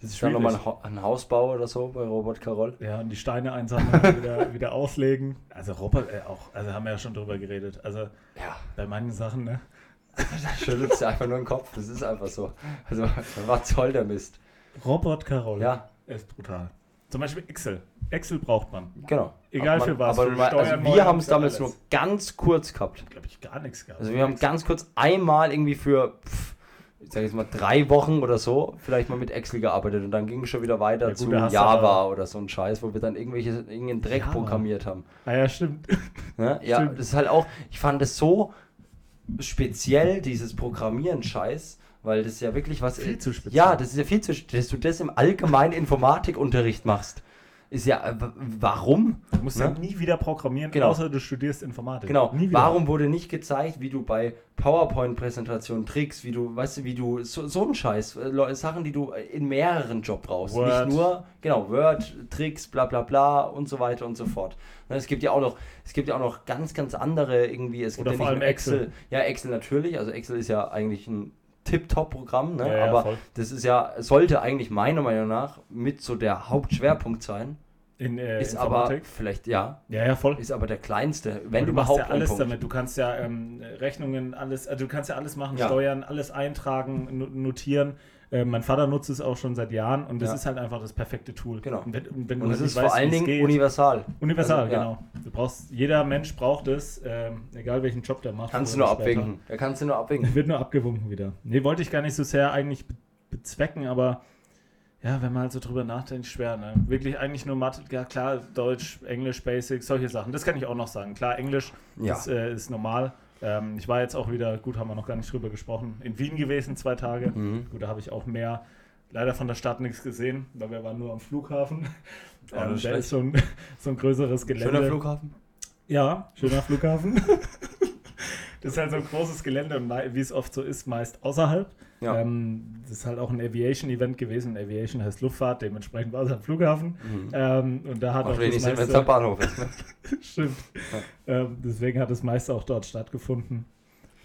Das ist Dann nochmal ein, Hausbau oder so bei Robot Carol. Ja, und die Steine einsammeln und wieder, wieder auslegen. Also Robert, äh, auch, also haben wir ja schon drüber geredet. Also Ja. bei manchen Sachen, ne? Da schüttelt sie einfach nur den Kopf. Das ist einfach so. Also, was soll der Mist? Robot Carol. Ja, Ist brutal. Zum Beispiel Excel. Excel braucht man. genau. Egal man- für was, Aber für also wir haben es damals alles. nur ganz kurz gehabt. Glaube ich gar nichts gehabt. Also wir haben ganz kurz einmal irgendwie für, pff, ich sag jetzt mal, drei Wochen oder so vielleicht mal mit Excel gearbeitet und dann ging es schon wieder weiter Ja, gut, zu du Java oder so ein Scheiß, wo wir dann irgendwelche, irgendeinen Dreck Java. programmiert haben. Ah ja, stimmt. Ne? Ja, Stimmt. das ist halt auch, ich fand das so speziell, dieses Programmieren-Scheiß, weil das ja wirklich was Viel zu speziell. Ja, das ist ja viel zu, dass du das im allgemeinen Informatikunterricht machst. Ist ja, warum? Du musst Ne? ja nie wieder programmieren, Genau. außer du studierst Informatik. Genau. Warum wurde nicht gezeigt, wie du bei PowerPoint-Präsentationen Tricks, wie du, weißt du, wie du, so, so ein Scheiß, äh, Sachen, die du in mehreren Job brauchst. Word. Nicht nur, genau, Word, Tricks, bla bla bla und so weiter und so fort. Ne, Es gibt ja auch noch, es gibt ja auch noch ganz, ganz andere irgendwie, es gibt Oder ja vor nicht allem Excel. Excel. Ja, Excel natürlich, also Excel ist ja eigentlich ein Tip-Top-Programm, ne? Ja, aber voll. das ist ja, sollte eigentlich meiner Meinung nach mit so der Hauptschwerpunkt sein. In äh, ist aber vielleicht, ja, ja, ja, voll. ist aber der kleinste, wenn du überhaupt machst ja alles damit. Du kannst ja ähm, Rechnungen, alles, also du kannst ja alles machen, Ja. steuern, alles eintragen, no- notieren. Äh, mein Vater nutzt es auch schon seit Jahren und das Ja. ist halt einfach das perfekte Tool. Genau. Und wenn, wenn Und es ist nicht vor weißt, allen Dingen geht- universal. universal, Also, ja. genau. Du brauchst, jeder Mensch braucht es, ähm, egal welchen Job der macht. Kannst du nur abwinken. Da kannst du nur abwinken. Wird nur abgewunken wieder. Nee, wollte ich gar nicht so sehr eigentlich be bezwecken, aber ja, wenn man halt so drüber nachdenkt, schwer, ne? Wirklich eigentlich nur Mathe, ja klar, Deutsch, Englisch, Basics, solche Sachen. Das kann ich auch noch sagen. Klar, Englisch Ja. ist, äh, ist normal. Ähm, ich war jetzt auch wieder, gut, haben wir noch gar nicht drüber gesprochen, in Wien gewesen, zwei Tage. Mhm. Gut, da habe ich auch mehr, leider von der Stadt nichts gesehen, weil wir waren nur am Flughafen. Oh, ähm, das ist schlecht. ist so ein, so ein größeres Gelände. Schöner Flughafen. Ja, schöner Flughafen. das ist halt so ein großes Gelände und wie es oft so ist, meist außerhalb. Ja. Ähm, das ist halt auch ein Aviation-Event gewesen. Aviation heißt Luftfahrt, dementsprechend war es am Flughafen. Mhm. Ähm, und da hat Macht auch wenig Sinn, wenn es am Bahnhof ist. Ne? stimmt. Ähm, deswegen hat das meiste auch dort stattgefunden.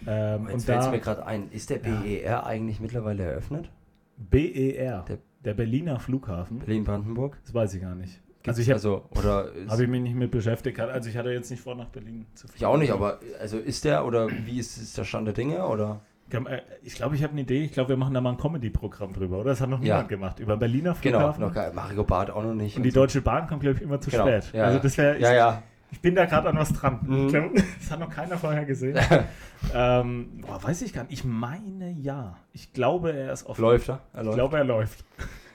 Ähm, Jetzt fällt es mir gerade ein, ist der Ja. BER eigentlich mittlerweile eröffnet? BER, Der- der, Berliner Flughafen, Berlin-Brandenburg? das weiß ich gar nicht. Also ich habe also, oder hab ich mich nicht mit beschäftigt. Also ich hatte jetzt nicht vor, nach Berlin zu fliegen. ich auch nicht, aber also ist der oder wie ist, ist der Stand der Dinge oder? Äh, Ich glaube, ich habe eine Idee. Ich glaube, wir machen da mal ein Comedy-Programm drüber, oder? Das hat noch Ja. niemand gemacht. Über Berliner Genau, Flughafen. noch geil. Mario Barth auch noch nicht. Und die so. Deutsche Bahn kommt, glaube ich, immer zu Genau, spät. ja, also ja. das wäre, Ja, ich, ja. ich bin da gerade an was dran. Mhm. Ich glaub, das hat noch keiner vorher gesehen. ähm, boah, weiß ich gar nicht. Ich meine ja. Ich glaube, er ist offen. Läuft er? er Ich läuft. glaube, er läuft.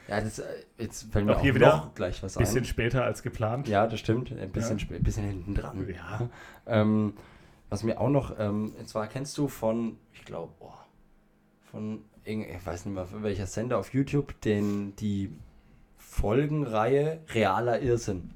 Ja, das, äh, jetzt fällt mir Auch hier wieder noch gleich was Ein bisschen ein. später als geplant. Ja, das stimmt. Ein bisschen, Ja. bisschen hinten dran. Ja. Ähm, was mir auch noch, ähm, und zwar kennst du von, ich glaube, oh, von, irgend- ich weiß nicht mehr, von welcher Sender auf YouTube, den, die Folgenreihe Realer Irrsinn.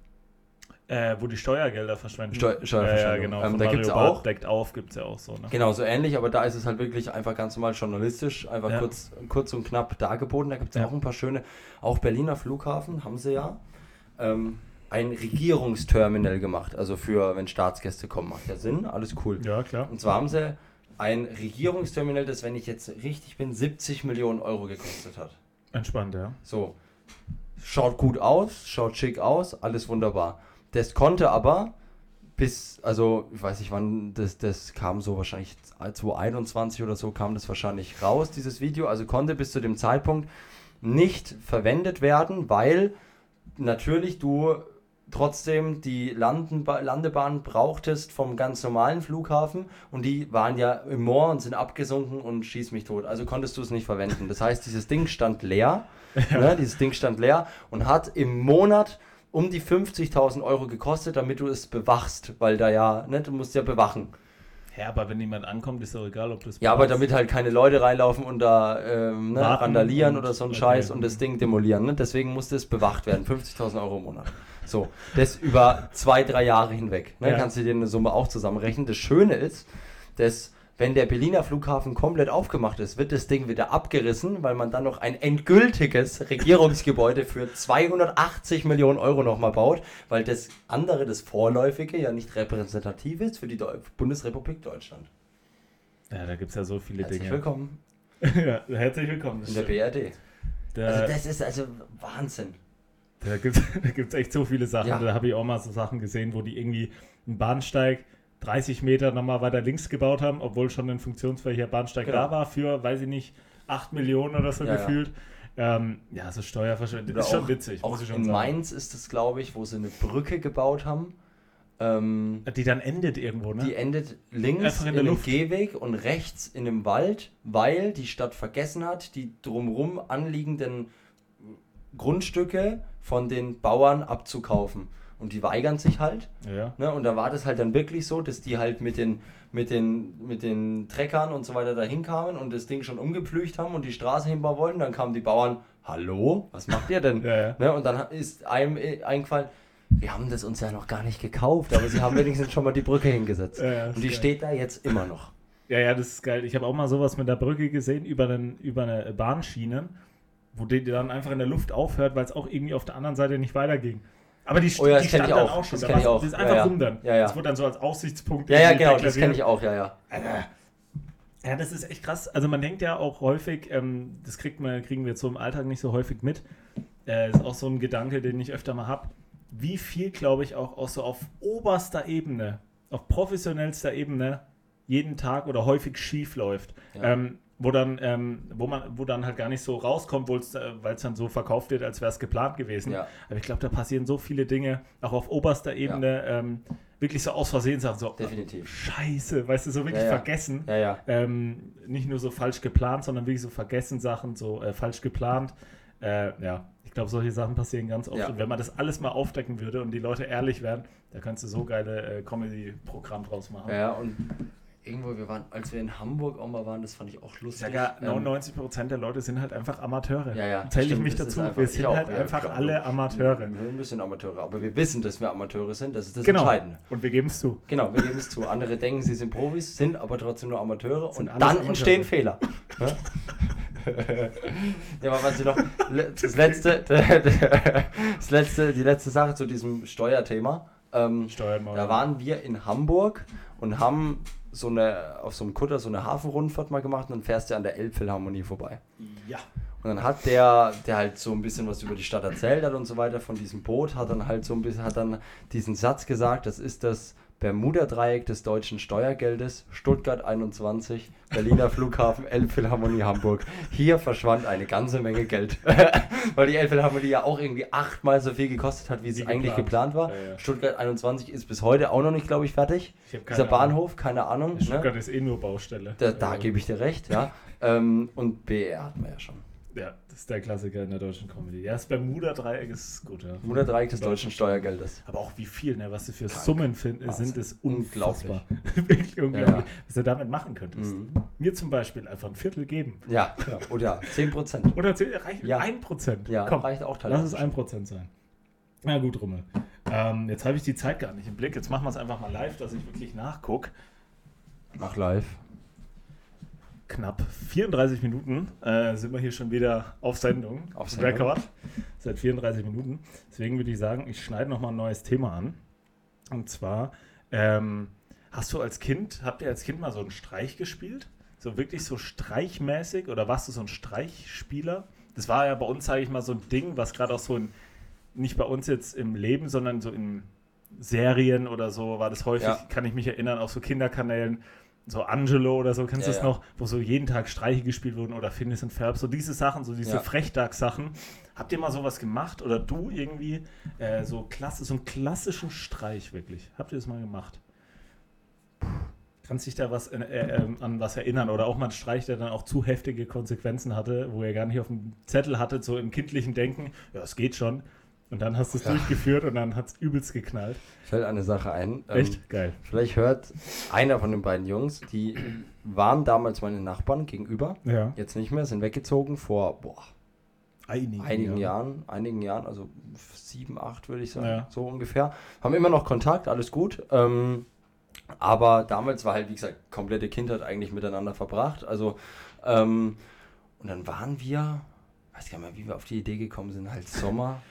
Äh, wo die Steuergelder verschwenden. Steu- ja, ja, Steuerverschwendung. genau. Ähm, da gibt's Barth auch- Deckt auf, gibt es ja auch so. Ne? Genau, so ähnlich, aber da ist es halt wirklich einfach ganz normal journalistisch, einfach Ja. kurz, kurz und knapp dargeboten. Da gibt es Ja. auch ein paar schöne, auch Berliner Flughafen haben sie ja, ähm, ein Regierungsterminal gemacht. Also für, wenn Staatsgäste kommen, macht ja Sinn, alles cool. Ja, klar. Und zwar haben sie ein Regierungsterminal, das, wenn ich jetzt richtig bin, 70 Millionen Euro gekostet hat. Entspannt, ja. So. Schaut gut aus, schaut schick aus, alles wunderbar. Das konnte aber bis, also ich weiß nicht wann, das, das kam so wahrscheinlich 2021 oder so kam das wahrscheinlich raus, dieses Video. Also konnte bis zu dem Zeitpunkt nicht verwendet werden, weil natürlich du trotzdem die Landenba Landebahn brauchtest vom ganz normalen Flughafen und die waren ja im Moor und sind abgesunken und schieß mich tot. Also konntest du es nicht verwenden. Das heißt, dieses Ding stand leer. Ne, dieses Ding stand leer und hat im Monat um die 50.000 Euro gekostet, damit du es bewachst, weil da ja, ne, du musst ja bewachen. Ja, aber wenn jemand ankommt, ist doch egal, ob das. Ja, aber damit halt keine Leute reinlaufen und da ähm, ne, randalieren oder so ein okay. Scheiß und das Ding demolieren. Ne? Deswegen musste es bewacht werden. 50.000 Euro im Monat. So, das über zwei, drei Jahre hinweg. Ne? Ja. Kannst du dir eine Summe auch zusammenrechnen. Das Schöne ist, dass wenn der Berliner Flughafen komplett aufgemacht ist, wird das Ding wieder abgerissen, weil man dann noch ein endgültiges Regierungsgebäude für 280 Millionen Euro nochmal baut, weil das andere, das Vorläufige, ja nicht repräsentativ ist für die Deu Bundesrepublik Deutschland. Ja, da gibt es ja so viele Herzlich Dinge. willkommen ja, herzlich willkommen. in der. BRD. Da, Also das ist also Wahnsinn. Da gibt es echt so viele Sachen. Ja. Da habe ich auch mal so Sachen gesehen, wo die irgendwie einen Bahnsteig 30 Meter nochmal weiter links gebaut haben, obwohl schon ein funktionsfähiger Bahnsteig Genau. da war für, weiß ich nicht, 8 Millionen oder so Ja, ja. gefühlt. Ähm, ja, so Steuerverschwendung. Oder Ist schon auch- witzig, Auch schon in sagen. Mainz ist es, glaube ich, wo sie eine Brücke gebaut haben. Ähm, Die dann endet irgendwo, ne? Die endet links in in, einem. Gehweg und rechts in einem Wald, weil die Stadt vergessen hat, die drumherum anliegenden Grundstücke von den Bauern abzukaufen. Und die weigern sich halt. ja. Ne? Und da war das halt dann wirklich so, dass die halt mit den, mit den, mit den Treckern und so weiter dahin kamen und das Ding schon umgepflügt haben und die Straße hinbauen wollten. Dann kamen die Bauern, hallo, was macht ihr denn? Ja, ja. Ne? Und dann ist einem äh, eingefallen, wir haben das uns ja noch gar nicht gekauft, aber sie haben wenigstens schon mal die Brücke hingesetzt. Ja, und die geil. steht da jetzt immer noch. Ja, ja, das ist geil. Ich habe auch mal sowas mit der Brücke gesehen über, einen, über eine Bahnschiene, wo die dann einfach in der Luft aufhört, weil es auch irgendwie auf der anderen Seite nicht weiterging. Aber die, Oh ja, die stand dann auch. auch schon. Das da ich auch. Das ist Ja, einfach ja. rum dann. Ja, ja. Das wurde dann so als Aussichtspunkt. Ja, ja, genau, das kenne ich auch, ja, ja. Ja, das ist echt krass. Also man denkt ja auch häufig, ähm, das kriegt man, kriegen wir jetzt so im Alltag nicht so häufig mit. Äh, ist auch so ein Gedanke, den ich öfter mal habe. Wie viel, glaube ich, auch, auch so auf oberster Ebene, auf professionellster Ebene jeden Tag oder häufig schief läuft. Ja. Ähm, wo dann, ähm, wo man, wo dann halt gar nicht so rauskommt, äh, weil es dann so verkauft wird, als wäre es geplant gewesen. Ja. Aber ich glaube, da passieren so viele Dinge, auch auf oberster Ebene, ähm, wirklich so aus Versehen Sachen, so Definitiv. Scheiße, weißt du, so wirklich Ja, ja. vergessen. Ja, ja. Ähm, nicht nur so falsch geplant, sondern wirklich so vergessen Sachen, so äh, falsch geplant. Äh, ja, ich glaube, solche Sachen passieren ganz oft. Ja. Und wenn man das alles mal aufdecken würde und die Leute ehrlich wären, da kannst du so geile äh, Comedy-Programm draus machen. Ja, ja, und irgendwo, wir waren, als wir in Hamburg auch mal waren, das fand ich auch lustig. ja, Ähm, 99% der Leute sind halt einfach Amateure. Ja, ja, Zähle ich mich dazu. einfach- wir sind auch, halt ja, einfach klar, alle. Amateure. Wir sind ein bisschen Amateure, aber wir wissen, dass wir Amateure sind, das ist das Genau. Entscheidende. Und wir geben es zu. Genau, wir geben es zu. Andere denken, sie sind Profis, sind aber trotzdem nur Amateure Sind und dann Amateure. entstehen Fehler. Ja? aber was ich noch, das letzte, das letzte, die letzte Sache zu diesem Steuerthema. Ähm, Steuern da waren wir in Hamburg und haben so eine, auf so einem Kutter so eine Hafenrundfahrt mal gemacht und dann fährst du an der Elbphilharmonie vorbei. Ja. Und dann hat der, der halt so ein bisschen was über die Stadt erzählt hat und so weiter von diesem Boot, hat dann halt so ein bisschen, hat dann diesen Satz gesagt, das ist das Bermuda-Dreieck des deutschen Steuergeldes, Stuttgart 21, Berliner Flughafen, Elbphilharmonie Hamburg. Hier verschwand eine ganze Menge Geld. Weil die Elbphilharmonie ja auch irgendwie achtmal so viel gekostet hat, wie es eigentlich geplant. war. Ja, ja. Stuttgart 21 ist bis heute auch noch nicht, glaube ich, fertig. Ich Dieser Ahnung. Bahnhof, keine Ahnung. Ne? Stuttgart ist eh nur Baustelle. Da, da Also, gebe ich dir recht, ja. ähm, und BR hatten wir ja schon. Ja, das ist der Klassiker in der deutschen Comedy. Ja, das Bermuda-Dreieck ist gut, ja. Bermuda-Dreieck des deutschen Steuergeldes. Aber auch wie viel, ne? was sie für Krank. Summen finden, Wahnsinn. sind, ist Unglaublich. unfassbar. Wirklich unglaublich. Ja, ja. Was du damit machen könntest. Mhm. Mir zum Beispiel einfach ein Viertel geben. Ja, oder 10%. Oder zehn- reicht Ja. ein Prozent. Ja, Komm, reicht auch lass teilweise. es ein Prozent sein. Na gut, Rummel. Ähm, jetzt habe ich die Zeit gar nicht im Blick. Jetzt machen wir es einfach mal live, dass ich wirklich nachgucke. Mach live. Knapp 34 Minuten äh, sind wir hier schon wieder auf Sendung. Auf Sendung. Rekord. Seit 34 Minuten. Deswegen würde ich sagen, ich schneide nochmal ein neues Thema an. Und zwar, ähm, hast du als Kind, habt ihr als Kind mal so einen Streich gespielt? So wirklich so streichmäßig? Oder warst du so ein Streichspieler? Das war ja bei uns, sage ich mal, so ein Ding, was gerade auch so in, nicht bei uns jetzt im Leben, sondern so in Serien oder so war das häufig, Ja. kann ich mich erinnern, auf so Kinderkanälen, so Angelo oder so, kennst du Ja, das ja. noch, wo so jeden Tag Streiche gespielt wurden oder Phineas und Ferb, so diese Sachen, so diese Ja. Frechdachs-Sachen. Habt ihr mal sowas gemacht oder du irgendwie äh, so klasse, so einen klassischen Streich wirklich? Habt ihr das mal gemacht? Kannst dich da was äh, äh, ähm, an was erinnern oder auch mal einen Streich, der dann auch zu heftige Konsequenzen hatte, wo ihr gar nicht auf dem Zettel hattet, so im kindlichen Denken, ja, es geht schon. Und dann hast du es Ja. durchgeführt und dann hat es übelst geknallt. Fällt eine Sache ein. Ähm, Echt? Geil. Vielleicht hört einer von den beiden Jungs, die waren damals meine Nachbarn gegenüber. Ja. Jetzt nicht mehr, sind weggezogen vor boah, Einigen, einigen Jahren, einigen Jahren, also sieben, acht würde ich sagen, Ja. so ungefähr. Haben immer noch Kontakt, alles gut. Ähm, aber damals war halt, wie gesagt, komplette Kindheit eigentlich miteinander verbracht. Also, ähm, und dann waren wir, weiß gar nicht mehr, wie wir auf die Idee gekommen sind, halt Sommer,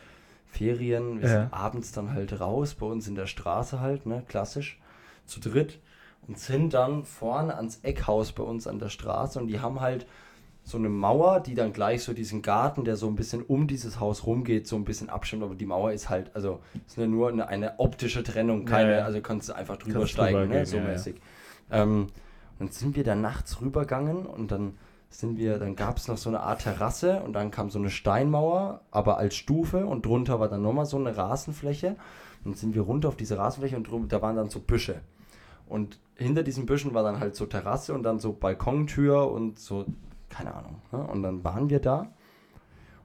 Ferien, wir Ja. sind abends dann halt raus, bei uns in der Straße halt, ne, klassisch, zu dritt und sind dann vorne ans Eckhaus bei uns an der Straße und die haben halt so eine Mauer, die dann gleich so diesen Garten, der so ein bisschen um dieses Haus rumgeht, so ein bisschen abstimmt. Aber die Mauer ist halt, also ist nur eine, eine, optische Trennung, keine, ja, ja. also kannst du einfach drüber kannst steigen, drüber ne, so mäßig. Ähm, dann sind wir da nachts rübergegangen und dann sind wir, dann gab es noch so eine Art Terrasse und dann kam so eine Steinmauer, aber als Stufe und drunter war dann nochmal so eine Rasenfläche. Und dann sind wir runter auf diese Rasenfläche und drum, da waren dann so Büsche. Und hinter diesen Büschen war dann halt so Terrasse und dann so Balkontür und so keine Ahnung. Ne? Und dann waren wir da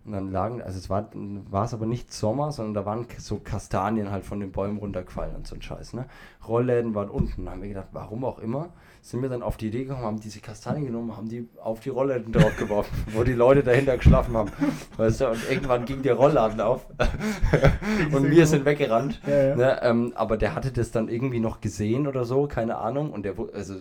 und dann lagen, also es war, war es aber nicht Sommer, sondern da waren so Kastanien halt von den Bäumen runtergefallen und so ein Scheiß. Ne? Rollläden waren unten. Da haben wir gedacht, warum auch immer, sind wir dann auf die Idee gekommen, haben diese Kastanien genommen, haben die auf die Rollläden draufgeworfen, wo die Leute dahinter geschlafen haben. Weißt du, und irgendwann ging der Rollladen auf und wir sind weggerannt. Ja, ja. Ne? Ähm, aber der hatte das dann irgendwie noch gesehen oder so, keine Ahnung. Und der, also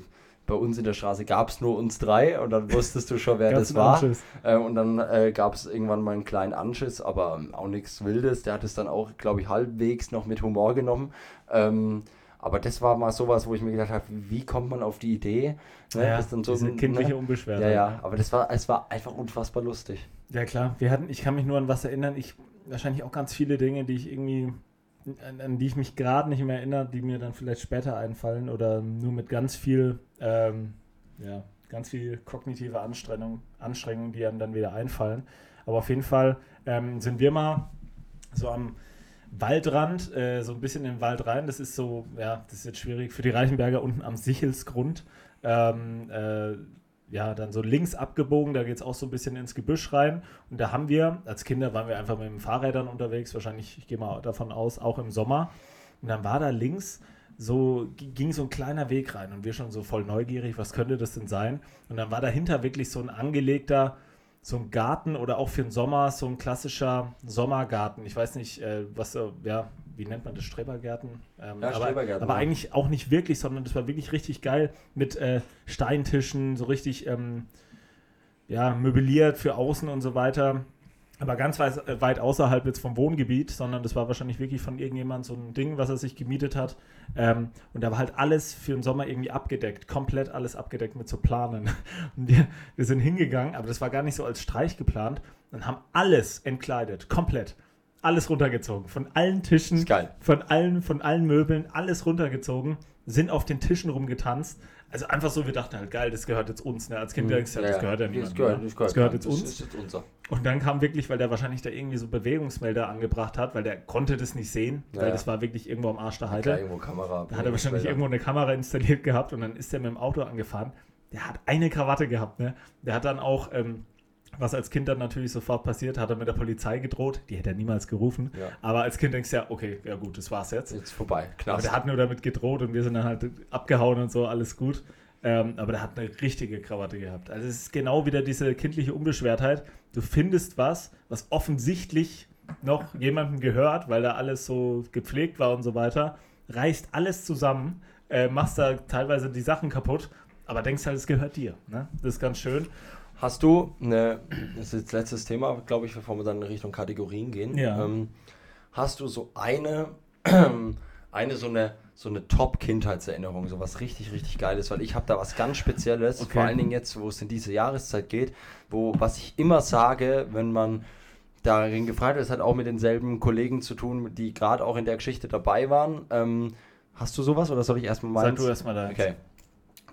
bei uns in der Straße gab es nur uns drei und dann wusstest du schon, wer das war. Äh, und dann äh, gab es irgendwann mal einen kleinen Anschiss, aber ähm, auch nichts Wildes. Der hat es dann auch, glaube ich, halbwegs noch mit Humor genommen. Ähm, aber das war mal sowas, wo ich mir gedacht habe, wie kommt man auf die Idee? Ne? Ja, das dann so, diese kindliche ne? Unbeschwertheit. Ja, ja, aber das war, es war einfach unfassbar lustig. Ja, klar. Wir hatten, ich kann mich nur an was erinnern. Ich, wahrscheinlich auch ganz viele Dinge, die ich irgendwie an, an die ich mich gerade nicht mehr erinnere, die mir dann vielleicht später einfallen oder nur mit ganz viel, ähm, ja, ganz viel kognitive Anstrengung, Anstrengung, die einem dann wieder einfallen. Aber auf jeden Fall ähm, sind wir mal so am Waldrand, äh, so ein bisschen in den Wald rein. Das ist so, ja, das ist jetzt schwierig für die Reichenberger unten am Sichelsgrund. Ähm, äh, ja, dann so links abgebogen, da geht es auch so ein bisschen ins Gebüsch rein. Und da haben wir, als Kinder waren wir einfach mit den Fahrrädern unterwegs, wahrscheinlich, ich gehe mal davon aus, auch im Sommer. Und dann war da links so, ging so ein kleiner Weg rein und wir schon so voll neugierig, was könnte das denn sein? Und dann war dahinter wirklich so ein angelegter, so ein Garten oder auch für den Sommer so ein klassischer Sommergarten. Ich weiß nicht, äh, was, ja, wie nennt man das, Strebergärten? Ähm, ja, aber, Strebergärten. Aber ja. eigentlich auch nicht wirklich, sondern das war wirklich richtig geil mit äh, Steintischen, so richtig ähm, ja, möbliert für außen und so weiter. Aber ganz weit, äh, weit, außerhalb jetzt vom Wohngebiet, sondern das war wahrscheinlich wirklich von irgendjemand so ein Ding, was er sich gemietet hat. Ähm, und da war halt alles für den Sommer irgendwie abgedeckt, komplett alles abgedeckt mit so Planen. Und wir, wir sind hingegangen, aber das war gar nicht so als Streich geplant, und haben alles entkleidet, komplett alles runtergezogen. Von allen Tischen, von allen, von allen Möbeln, alles runtergezogen, sind auf den Tischen rumgetanzt. Also einfach so, wir dachten halt, geil, das gehört jetzt uns. Ne? Als Kind mhm. denkst du, ja, das gehört ja niemandem. Das gehört, das gehört, das gehört jetzt uns. Das ist jetzt unser. Und dann kam wirklich, weil der wahrscheinlich da irgendwie so Bewegungsmelder angebracht hat, weil der konnte das nicht sehen, ja, weil das war wirklich irgendwo am Arsch der Heide. Ja, irgendwo Kamera. Da hat er wahrscheinlich irgendwo eine Kamera installiert gehabt und dann ist er mit dem Auto angefahren. Der hat eine Krawatte gehabt, ne? Der hat dann auch ähm, was als Kind dann natürlich sofort passiert, hat er mit der Polizei gedroht. Die hätte er niemals gerufen. Ja. Aber als Kind denkst du ja, okay, ja gut, das war's jetzt. Jetzt vorbei, klar. Aber der hat nur damit gedroht und wir sind dann halt abgehauen und so, alles gut. Ähm, aber der hat eine richtige Krawatte gehabt. Also es ist genau wieder diese kindliche Unbeschwertheit. Du findest was, was offensichtlich noch jemandem gehört, weil da alles so gepflegt war und so weiter, reißt alles zusammen, äh, machst da teilweise die Sachen kaputt, aber denkst halt, es gehört dir. Ne? Das ist ganz schön. Hast du eine, das ist jetzt letztes Thema, glaube ich, bevor wir dann in Richtung Kategorien gehen. Ja. Ähm, hast du so eine, eine so eine, so eine Top-Kindheitserinnerung, so was richtig, richtig Geiles, weil ich habe da was ganz Spezielles, okay. vor allen Dingen jetzt, wo es in diese Jahreszeit geht, wo, was ich immer sage, wenn man darin gefragt ist, hat auch mit denselben Kollegen zu tun, die gerade auch in der Geschichte dabei waren. Ähm, hast du sowas oder soll ich erstmal mal? Sag du erstmal da. Okay.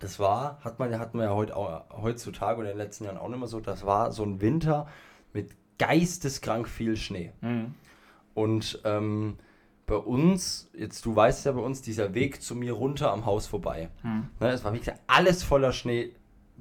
Das war, hat man, hat man ja heut, heutzutage und in den letzten Jahren auch nicht mehr so, das war so ein Winter mit geisteskrank viel Schnee. Mhm. Und ähm, bei uns, jetzt du weißt ja bei uns, dieser Weg zu mir runter am Haus vorbei. Mhm. Ne, es war wirklich alles voller Schnee,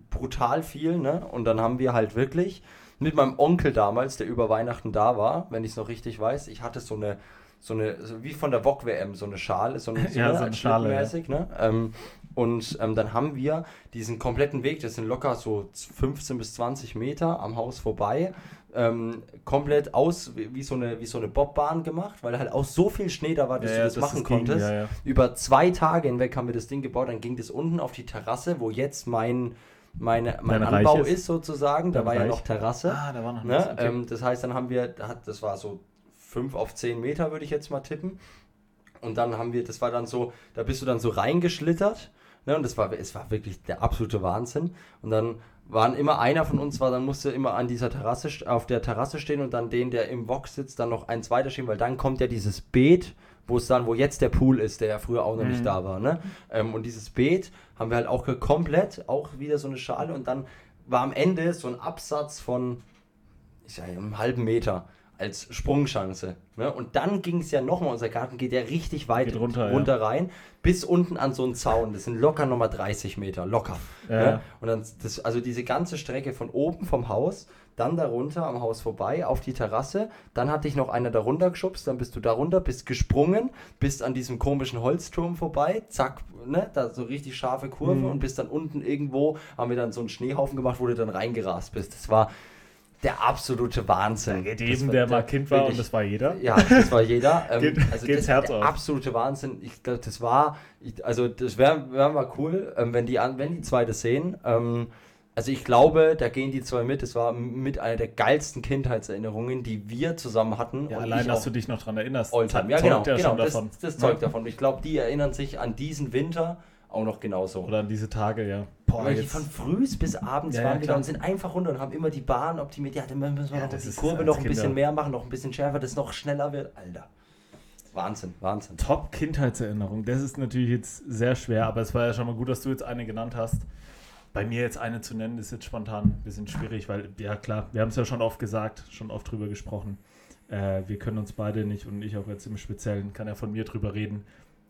brutal viel. Ne? Und dann haben wir halt wirklich mit meinem Onkel damals, der über Weihnachten da war, wenn ich es noch richtig weiß, ich hatte so eine, so eine, so wie von der VOG WM, so eine Schale, so eine, ja, so eine Schale. Mäßig, ja. ne? Ähm, und ähm, dann haben wir diesen kompletten Weg, das sind locker so 15 bis 20 Meter am Haus vorbei, ähm, komplett aus wie, wie, so eine, wie so eine Bobbahn gemacht, weil halt auch so viel Schnee da war, dass ja, du das, das machen konntest. Ging, ja, ja. Über zwei Tage hinweg haben wir das Ding gebaut, dann ging das unten auf die Terrasse, wo jetzt mein meine, mein Dein Anbau ist. ist. sozusagen. Da war Reich. ja noch Terrasse. Ah, da war noch ne? Okay. Ähm, das heißt, dann haben wir, das war so 5 auf 10 Meter, würde ich jetzt mal tippen. Und dann haben wir, das war dann so, da bist du dann so reingeschlittert Ne, und das war, es war wirklich der absolute Wahnsinn. Und dann waren immer einer von uns war, dann musste immer an dieser Terrasse, auf der Terrasse stehen und dann den, der im Box sitzt, dann noch eins weiter stehen, weil dann kommt ja dieses Beet, wo es dann, wo jetzt der Pool ist, der ja früher auch noch mhm. nicht da war. Ne? Ähm, und dieses Beet haben wir halt auch komplett, auch wieder so eine Schale und dann war am Ende so ein Absatz von, ich sag, einem halben Meter als Sprungchance. Ne? Und dann ging es ja nochmal, unser Garten geht ja richtig weit geht runter, runter ja. rein, bis unten an so einen Zaun. Das sind locker nochmal 30 Meter, locker. Ja. Ne? Und dann, das, also diese ganze Strecke von oben vom Haus, dann darunter am Haus vorbei, auf die Terrasse, dann hat dich noch einer darunter geschubst, dann bist du darunter, bist gesprungen, bist an diesem komischen Holzturm vorbei, zack, ne, da so richtig scharfe Kurve mhm. und bist dann unten irgendwo, haben wir dann so einen Schneehaufen gemacht, wo du dann reingerast bist. Das war der absolute Wahnsinn. Ja, jedem, der mal Kind war und das war jeder. Ja, das war jeder. Ähm, Geht, also geht's das, Herz der auf. absolute Wahnsinn. Ich glaube, das war, ich, also das wäre wär mal cool, ähm, wenn, die, wenn die zwei das sehen. Ähm, also ich glaube, da gehen die zwei mit. Das war mit einer der geilsten Kindheitserinnerungen, die wir zusammen hatten. Ja, allein, dass du dich noch daran erinnerst. Ja, genau, ja genau das, das zeugt davon. Ich glaube, die erinnern sich an diesen Winter auch noch genauso. Oder an diese Tage, ja. Boah, jetzt. von früh bis abends ja, waren ja, wir da und sind einfach runter und haben immer die Bahn optimiert. Ja, dann müssen wir ja, noch die Kurve noch ein Kinder. bisschen mehr machen, noch ein bisschen schärfer, dass es noch schneller wird. Alter. Wahnsinn, Wahnsinn. Top Kindheitserinnerung. Das ist natürlich jetzt sehr schwer, aber es war ja schon mal gut, dass du jetzt eine genannt hast. Bei mir jetzt eine zu nennen, ist jetzt spontan ein bisschen schwierig, weil, ja klar, wir haben es ja schon oft gesagt, schon oft drüber gesprochen. Äh, wir können uns beide nicht und ich auch jetzt im Speziellen, kann ja von mir drüber reden,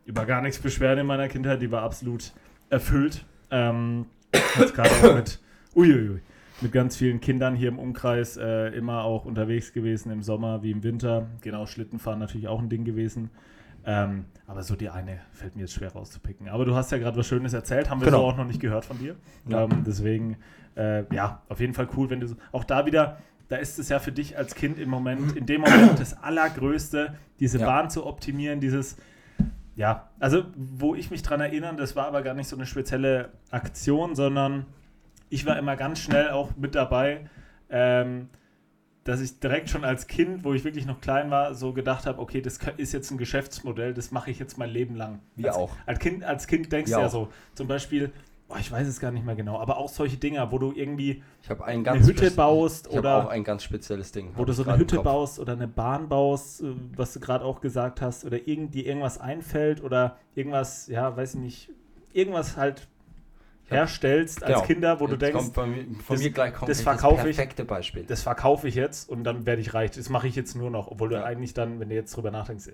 über gar nichts beschweren in meiner Kindheit. Die war absolut erfüllt. Ähm, gerade auch mit, uiuiui, mit ganz vielen Kindern hier im Umkreis äh, immer auch unterwegs gewesen, im Sommer wie im Winter. Genau, Schlittenfahren natürlich auch ein Ding gewesen. Ähm, aber so die eine fällt mir jetzt schwer rauszupicken. Aber du hast ja gerade was Schönes erzählt, haben wir genau. so auch noch nicht gehört von dir. Ja. Ähm, deswegen, äh, ja, auf jeden Fall cool, wenn du so, auch da wieder, da ist es ja für dich als Kind im Moment, in dem Moment das Allergrößte, diese ja. Bahn zu optimieren, dieses, ja, also wo ich mich dran erinnere, das war aber gar nicht so eine spezielle Aktion, sondern ich war immer ganz schnell auch mit dabei, ähm, dass ich direkt schon als Kind, wo ich wirklich noch klein war, so gedacht habe, okay, das ist jetzt ein Geschäftsmodell, das mache ich jetzt mein Leben lang. Wir als, auch. Als Kind, als Kind denkst du ja so, zum Beispiel, oh, ich weiß es gar nicht mehr genau, aber auch solche Dinger, wo du irgendwie eine Hütte baust ich oder auch ein ganz spezielles Ding. Wo du so eine Hütte baust oder eine Bahn baust, äh, was du gerade auch gesagt hast, oder irgendwie irgendwas einfällt oder irgendwas, ja, weiß ich nicht, irgendwas halt herstellst genau. als Kinder, wo jetzt du denkst, mir, von das, mir gleich kommt das, verkaufe das perfekte Beispiel. Das verkaufe ich jetzt und dann werde ich reich. Das mache ich jetzt nur noch, obwohl ja. du eigentlich dann, wenn du jetzt drüber nachdenkst, ne,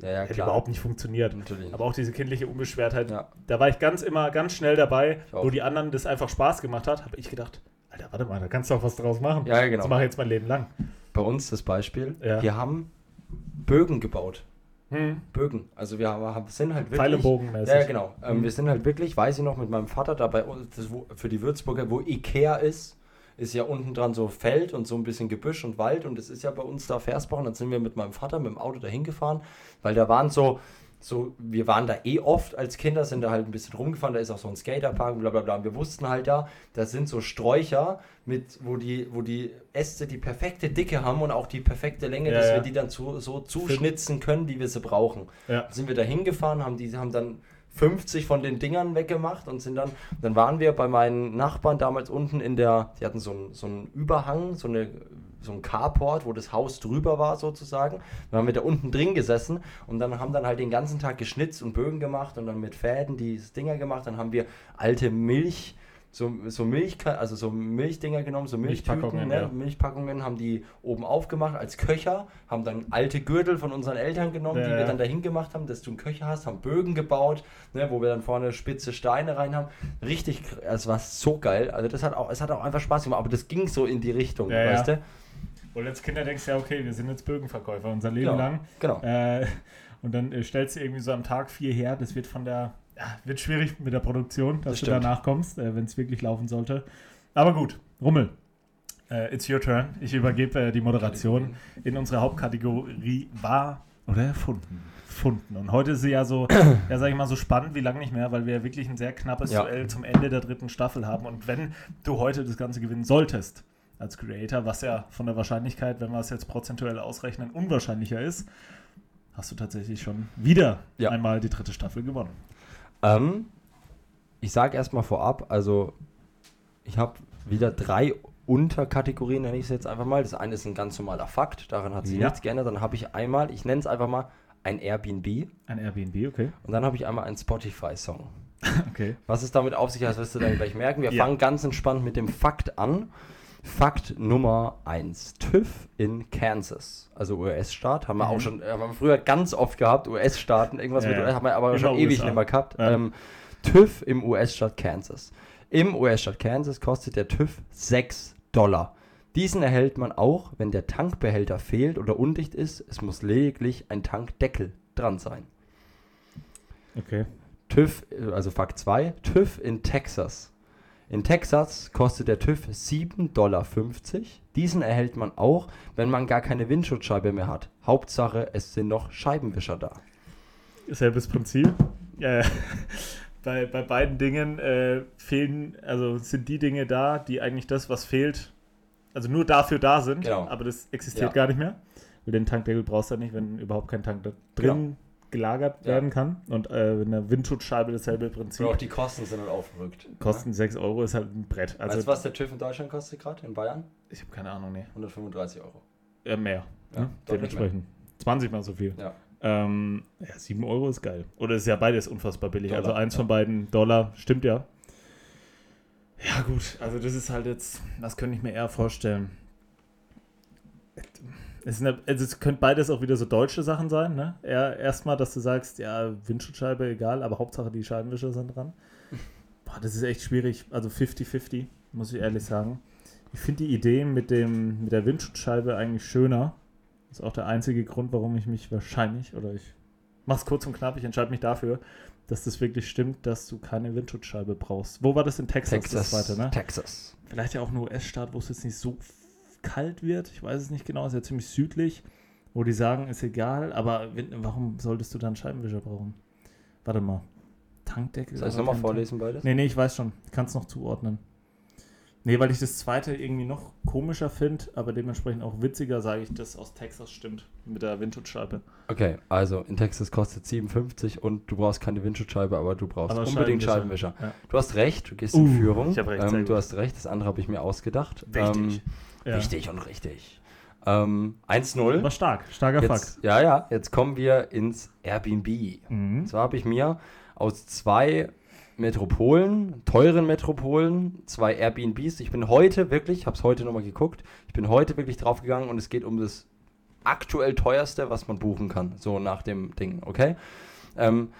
ja, ja, hätte überhaupt nicht funktioniert. Natürlich. Aber auch diese kindliche Unbeschwertheit, da war ich ganz immer ganz schnell dabei, wo die anderen das einfach Spaß gemacht hat, habe ich gedacht, Alter, warte mal, da kannst du auch was draus machen. Ja, genau. Das mache ich jetzt mein Leben lang. Bei uns das Beispiel, wir haben Bögen gebaut. Hm. Bögen. Also wir haben, sind halt wirklich. Pfeile Ja, genau. Ähm, hm. Wir sind halt wirklich, weiß ich noch, mit meinem Vater dabei, das, wo, für die Würzburger, wo Ikea ist, ist ja unten dran so Feld und so ein bisschen Gebüsch und Wald und das ist ja bei uns da Versbach und dann sind wir mit meinem Vater mit dem Auto dahin gefahren, weil da waren so, so, wir waren da eh oft als Kinder, sind da halt ein bisschen rumgefahren, da ist auch so ein Skaterpark, bla bla bla. Und wir wussten halt da, da sind so Sträucher, mit, wo, die, wo die Äste die perfekte Dicke haben und auch die perfekte Länge, ja, dass ja. wir die dann zu, so zuschnitzen können, wie wir sie brauchen. Ja. Dann sind wir da hingefahren, haben die haben dann 50 von den Dingern weggemacht und sind dann, dann waren wir bei meinen Nachbarn damals unten in der, die hatten so einen, so einen Überhang, so eine so ein Carport, wo das Haus drüber war sozusagen. Dann haben wir da unten drin gesessen und dann haben dann halt den ganzen Tag geschnitzt und Bögen gemacht und dann mit Fäden die Dinger gemacht. Dann haben wir alte Milch, so, so Milch, also so Milchdinger genommen, so Milchpackungen, ne? ja. Milchpackungen haben die oben aufgemacht als Köcher, haben dann alte Gürtel von unseren Eltern genommen, ja, die wir dann dahin gemacht haben, dass du einen Köcher hast, haben Bögen gebaut, ne, wo wir dann vorne spitze Steine rein haben. Richtig, es war so geil. Also das hat auch, es hat auch einfach Spaß gemacht, aber das ging so in die Richtung, ja, weißt du? Wo als Kinder denkst du ja, okay, wir sind jetzt Bögenverkäufer unser Leben genau, lang. Genau. Äh, und dann äh, stellst du irgendwie so am Tag vier her, das wird von der, ja, wird schwierig mit der Produktion, dass das du danach kommst, äh, wenn es wirklich laufen sollte. Aber gut, Rummel. Uh, it's your turn. Ich übergebe äh, die Moderation in unsere Hauptkategorie war oder erfunden. Erfunden. Und heute ist sie ja so, ja, sag ich mal, so spannend wie lange nicht mehr, weil wir ja wirklich ein sehr knappes ja. Duell zum Ende der dritten Staffel haben. Und wenn du heute das Ganze gewinnen solltest, als Creator, was ja von der Wahrscheinlichkeit, wenn wir es jetzt prozentuell ausrechnen, unwahrscheinlicher ist, hast du tatsächlich schon wieder ja. einmal die dritte Staffel gewonnen. Ähm, ich sage erstmal vorab, also ich habe wieder drei Unterkategorien, nenne ich es jetzt einfach mal. Das eine ist ein ganz normaler Fakt, daran hat sich Ja. nichts geändert. Dann habe ich einmal, ich nenne es einfach mal ein Airbnb Ein Airbnb, okay. und dann habe ich einmal einen Spotify-Song. Okay. Was es damit auf sich hat, wirst du dann gleich merken. Wir Ja. fangen ganz entspannt mit dem Fakt an. Fakt Nummer 1. TÜV in Kansas, also US-Staat, haben wir Mhm. auch schon, äh, haben wir früher ganz oft gehabt, US-Staaten, irgendwas Ja, mit. US, haben wir aber schon ewig USA. nicht mehr gehabt. Ja. Ähm, TÜV im US-Staat Kansas. Im US-Staat Kansas kostet der TÜV 6 Dollar. Diesen erhält man auch, wenn der Tankbehälter fehlt oder undicht ist. Es muss lediglich ein Tankdeckel dran sein. Okay. TÜV, äh, also Fakt 2, TÜV in Texas. In Texas kostet der TÜV 7,50 Dollar. Diesen erhält man auch, wenn man gar keine Windschutzscheibe mehr hat. Hauptsache, es sind noch Scheibenwischer da. Selbes Prinzip. Äh, bei, bei beiden Dingen äh, fehlen, also sind die Dinge da, die eigentlich das, was fehlt, also nur dafür da sind, Genau. aber das existiert Ja. gar nicht mehr. Weil den Tankdeckel brauchst du ja nicht, wenn überhaupt kein Tank da drin Genau. Gelagert Ja. werden kann. Und äh, mit einer Windschutzscheibe dasselbe Prinzip. Und auch die Kosten sind halt aufgerückt. Kosten 6 Euro, ist halt ein Brett. Also, weißt Also du, was der TÜV in Deutschland kostet gerade? In Bayern? ich habe keine Ahnung, nee. 135 Euro. Äh, mehr. Ja, ne? Dementsprechend. 20 mal so viel. Ja. Ähm, ja, 7 Euro ist geil. Oder ist ja beides unfassbar billig. Dollar, also eins ja. von beiden Dollar, stimmt ja. Ja, gut, also das ist halt jetzt, das könnte ich mir eher vorstellen. Es, ja- also es könnte beides auch wieder so deutsche Sachen sein, ne? Erstmal, dass du sagst, ja, Windschutzscheibe egal, aber Hauptsache die Scheibenwischer sind dran. Boah, das ist echt schwierig. Also 50-50, muss ich ehrlich sagen. Ich finde die Idee mit, dem, mit der Windschutzscheibe eigentlich schöner. Das ist auch der einzige Grund, warum ich mich wahrscheinlich, oder ich mach's kurz und knapp, ich entscheide mich dafür, dass das wirklich stimmt, dass du keine Windschutzscheibe brauchst. Wo war das in Texas, Texas. das zweite, ne? Texas. Vielleicht ja auch ein US-Staat, wo es jetzt nicht so kalt wird. Ich weiß es nicht genau, ist ja ziemlich südlich, wo die sagen, ist egal, aber warum solltest du dann Scheibenwischer brauchen? Warte mal. Tankdeckel? Soll ich es nochmal vorlesen, beides? Nee, nee, ich weiß schon. Ich kann es noch zuordnen. Nee, weil ich das zweite irgendwie noch komischer finde, aber dementsprechend auch witziger, sage ich, dass aus Texas stimmt. Mit der Windschutzscheibe. Okay, also in Texas kostet 57 und du brauchst keine Windschutzscheibe, aber du brauchst Aber unbedingt Scheibenwischer, Scheibenwischer. ja. Du hast recht, du gehst Uh, in Führung. ich hab recht, ähm, du hast recht, das andere habe ich mir ausgedacht. Wichtig. Ähm, Wichtig und richtig. Ähm, 1-0. War stark. Starker Fakt. Jetzt, ja, ja, jetzt kommen wir ins Airbnb. Mhm. Und zwar habe ich mir aus zwei Metropolen, teuren Metropolen, zwei Airbnbs. Ich bin heute wirklich, ich habe es heute nochmal geguckt, ich bin heute wirklich draufgegangen und es geht um das aktuell teuerste, was man buchen kann, so nach dem Ding, okay? Ähm,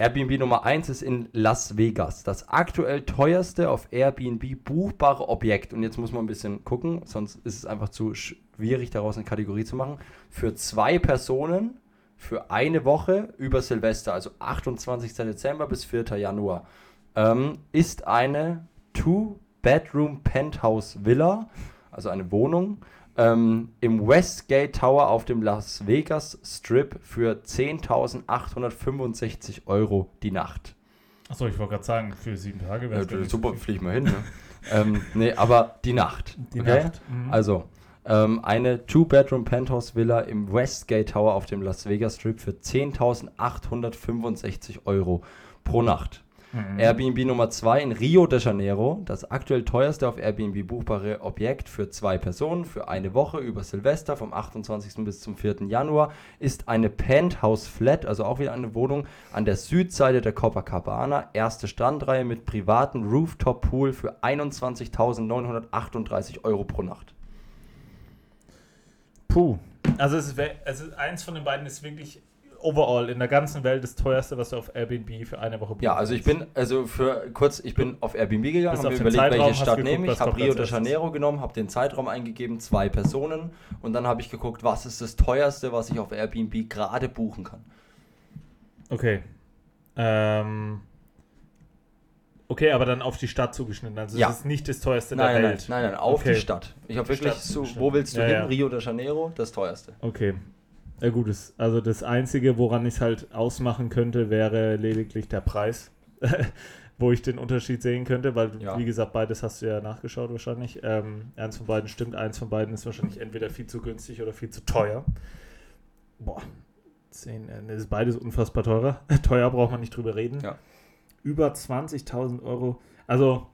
Airbnb Nummer 1 ist in Las Vegas. Das aktuell teuerste auf Airbnb buchbare Objekt. Und jetzt muss man ein bisschen gucken, sonst ist es einfach zu schwierig, daraus eine Kategorie zu machen. Für zwei Personen für eine Woche über Silvester, also 28. Dezember bis 4. Januar, ähm, ist eine Two-Bedroom-Penthouse-Villa, also eine Wohnung, ähm, im Westgate Tower auf dem Las Vegas Strip für 10.865 Euro die Nacht. Achso, ich wollte gerade sagen, für sieben Tage wäre Ja, super, flieg mal hin. Ne? ähm, nee, aber die Nacht. Die okay? Nacht. Mhm. Also, ähm, eine Two-Bedroom-Penthouse-Villa im Westgate Tower auf dem Las Vegas Strip für 10.865 Euro pro Nacht. Mhm. Airbnb Nummer 2 in Rio de Janeiro, das aktuell teuerste auf Airbnb buchbare Objekt für zwei Personen für eine Woche über Silvester vom 28. bis zum 4. Januar, ist eine Penthouse Flat, also auch wieder eine Wohnung an der Südseite der Copacabana, erste Strandreihe mit privatem Rooftop Pool für 21.938 Euro pro Nacht. Puh. Also es es ist eins von den beiden ist wirklich overall in der ganzen Welt das teuerste, was du auf Airbnb für eine Woche Ja, buchen also ich bin, also für kurz, ich bin auf Airbnb gegangen, habe mir überlegt, Zeitraum, welche Stadt geguckt, nehme ich, habe Rio de. Janeiro genommen, habe den Zeitraum eingegeben, zwei Personen und dann habe ich geguckt, was ist das teuerste, was ich auf Airbnb gerade buchen kann. Okay. Ähm. Okay, aber dann auf die Stadt zugeschnitten. Also Ja. es ist nicht das teuerste Nein, der nein, nein, Welt. nein, nein, auf Okay. die Stadt. Ich habe wirklich Stadt so, wo willst du Ja, hin? ja. Rio de Janeiro, das teuerste. Okay. Ja gut, das, also das Einzige, woran ich es halt ausmachen könnte, wäre lediglich der Preis, wo ich den Unterschied sehen könnte, weil, Ja. wie gesagt, beides hast du ja nachgeschaut wahrscheinlich. Ähm, eins von beiden stimmt, eins von beiden ist wahrscheinlich entweder viel zu günstig oder viel zu teuer. Boah, 10, äh, das ist beides unfassbar teurer. teuer braucht man nicht drüber reden. Ja. über 20.000 Euro. Also,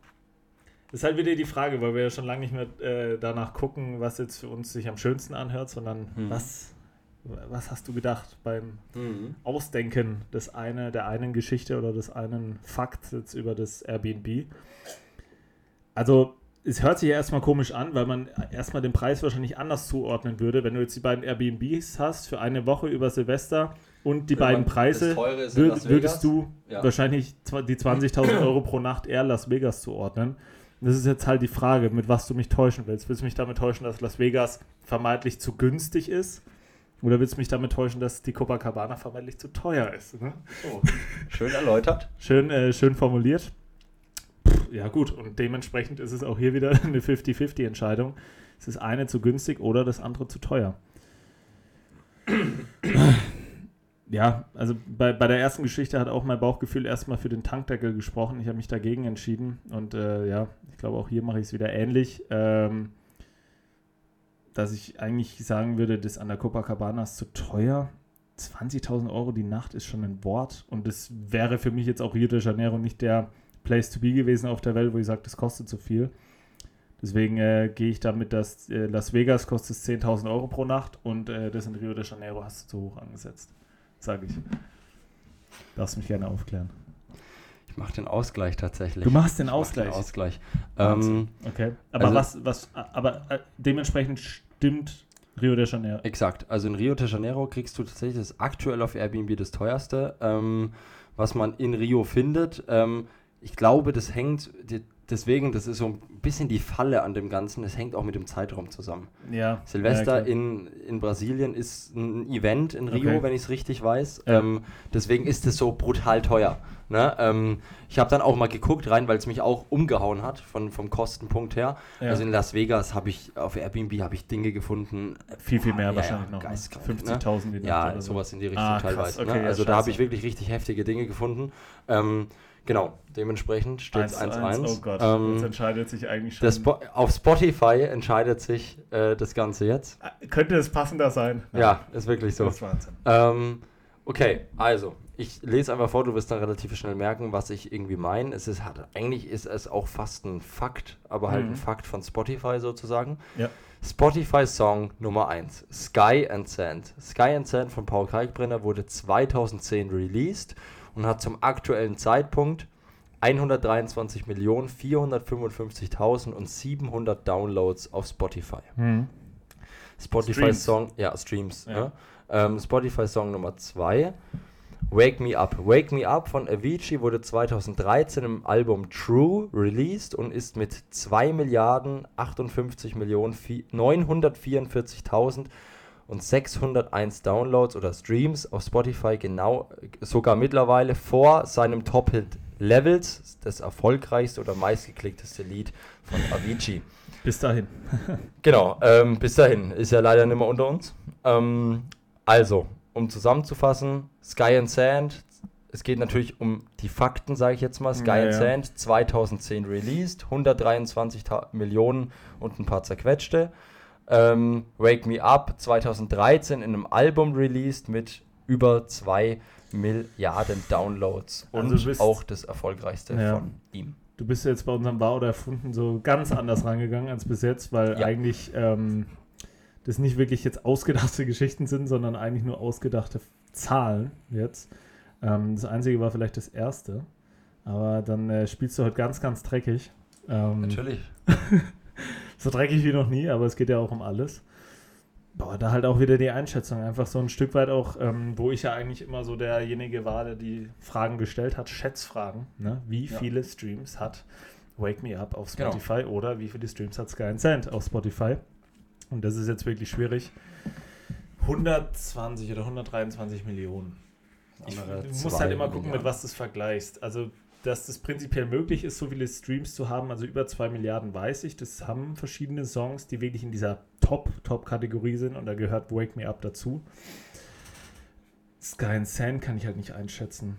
ist halt wieder die Frage, weil wir ja schon lange nicht mehr äh, danach gucken, was jetzt für uns sich am schönsten anhört, sondern Mhm. was, was hast du gedacht beim Mhm. Ausdenken des eine, der einen Geschichte oder des einen Fakts jetzt über das Airbnb. Also, es hört sich ja erstmal komisch an, weil man erstmal den Preis wahrscheinlich anders zuordnen würde. Wenn du jetzt die beiden Airbnbs hast für eine Woche über Silvester und die Wenn beiden Preise, das teure ist in wür Las würdest du Ja. wahrscheinlich die 20.000 Euro pro Nacht eher Las Vegas zuordnen. Das ist jetzt halt die Frage, mit was du mich täuschen willst. Willst du mich damit täuschen, dass Las Vegas vermeintlich zu günstig ist? Oder willst du mich damit täuschen, dass die Copacabana vermeintlich zu teuer ist? Ne? Oh, schön erläutert. Schön, äh, schön formuliert. Pff, Ja, gut, und dementsprechend ist es auch hier wieder eine 50-50-Entscheidung. Es ist eine zu günstig oder das andere zu teuer. Ja, also bei, bei der ersten Geschichte hat auch mein Bauchgefühl erstmal für den Tankdeckel gesprochen. Ich habe mich dagegen entschieden und äh, ja, ich glaube auch hier mache ich es wieder ähnlich. Ähm, dass ich eigentlich sagen würde, das an der Copacabana ist zu teuer. 20.000 Euro die Nacht ist schon ein Wort und das wäre für mich jetzt auch Rio de Janeiro nicht der Place to be gewesen auf der Welt, wo ich sage, das kostet zu viel. Deswegen äh, gehe ich damit, dass äh, Las Vegas kostet 10.000 Euro pro Nacht und äh, das in Rio de Janeiro hast du zu hoch angesetzt. Sage ich. Darfst mich gerne aufklären. Ich mache den Ausgleich tatsächlich. Du machst den Ich Ausgleich. Ausgleich. Wahnsinn. Ähm, Okay. Aber Also- was, was, aber äh, dementsprechend stimmt Rio de Janeiro. Exakt. Also in Rio de Janeiro kriegst du tatsächlich das aktuell auf Airbnb das teuerste, ähm, was man in Rio findet. Ähm, ich glaube, das hängt, die, deswegen, das ist so ein bisschen die Falle an dem Ganzen, das hängt auch mit dem Zeitraum zusammen. Ja. Silvester ja, in, in Brasilien ist ein Event in Rio, Okay. wenn ich es richtig weiß. Ja. Ähm, deswegen ist es so brutal teuer. Ne? Ähm, ich habe dann auch mal geguckt rein, weil es mich auch umgehauen hat von, vom Kostenpunkt her. Ja. Also in Las Vegas habe ich auf Airbnb habe ich Dinge gefunden. viel, viel mehr Ja, wahrscheinlich noch. ne? geistkrank, 50.000 die Nacht Ja, sowas in die Richtung Ah, teilweise. okay, ne? Also da habe ich wirklich richtig heftige Dinge gefunden. Ähm, genau, dementsprechend steht es 1 zu 1-1. Oh Gott, Ähm, jetzt entscheidet sich eigentlich schon. Spo auf Spotify entscheidet sich äh, das Ganze jetzt. Äh, Könnte es passender sein? Ja, ist wirklich so. Das ist Wahnsinn. Ähm, okay, also, ich lese einfach vor, du wirst dann relativ schnell merken, was ich irgendwie meine. Es ist, hat, eigentlich ist es auch fast ein Fakt, aber halt Mhm. ein Fakt von Spotify sozusagen. Ja. Spotify Song Nummer 1, Sky and Sand. Sky and Sand von Paul Kalkbrenner wurde 2010 released und hat zum aktuellen Zeitpunkt 123.455.700 Downloads auf Spotify. Mhm. Spotify Streams. Song, ja, Streams. Ja. Ja. Ähm, Spotify Song Nummer 2. Wake Me Up. Wake Me Up von Avicii wurde 2013 im Album True released und ist mit 2 Milliarden 58 Millionen 944.000 und 601 Downloads oder Streams auf Spotify genau sogar mittlerweile vor seinem Top-Hit Levels, das erfolgreichste oder meistgeklickteste Lied von Avicii. Bis dahin. Genau, ähm, bis dahin ist ja leider nicht mehr unter uns. Ähm, also, um zusammenzufassen, Sky and Sand, es geht natürlich um die Fakten, sage ich jetzt mal. Sky Ja, and ja. Sand 2010 released, 123 Ta Millionen und ein paar zerquetschte. Ähm, Wake Me Up 2013 in einem Album released mit über 2 Milliarden Downloads und Also bist- auch das erfolgreichste Ja. von ihm. Du bist jetzt bei unserem Wahr oder Erfunden so ganz anders rangegangen als bis jetzt, weil Ja. eigentlich ähm, das nicht wirklich jetzt ausgedachte Geschichten sind, sondern eigentlich nur ausgedachte Zahlen jetzt. Ähm, das Einzige war vielleicht das erste, aber dann äh, spielst du heute ganz, ganz dreckig. Ähm, Natürlich. so dreckig wie noch nie, aber es geht ja auch um alles. Boah, da halt auch wieder die Einschätzung. Einfach so ein Stück weit auch, ähm, wo ich ja eigentlich immer so derjenige war, der die Fragen gestellt hat, Schätzfragen. Ne? Wie Ja. viele Streams hat Wake Me Up auf Genau. Spotify oder wie viele Streams hat Sky and Sand auf Spotify? Und das ist jetzt wirklich schwierig. 120 oder 123 Millionen. Ich, du musst halt immer gucken, mit was du es vergleichst. Also, dass das prinzipiell möglich ist, so viele Streams zu haben, also über 2 Milliarden, weiß ich. Das haben verschiedene Songs, die wirklich in dieser Top-Top-Kategorie sind und da gehört Wake Me Up dazu. Sky and Sand kann ich halt nicht einschätzen.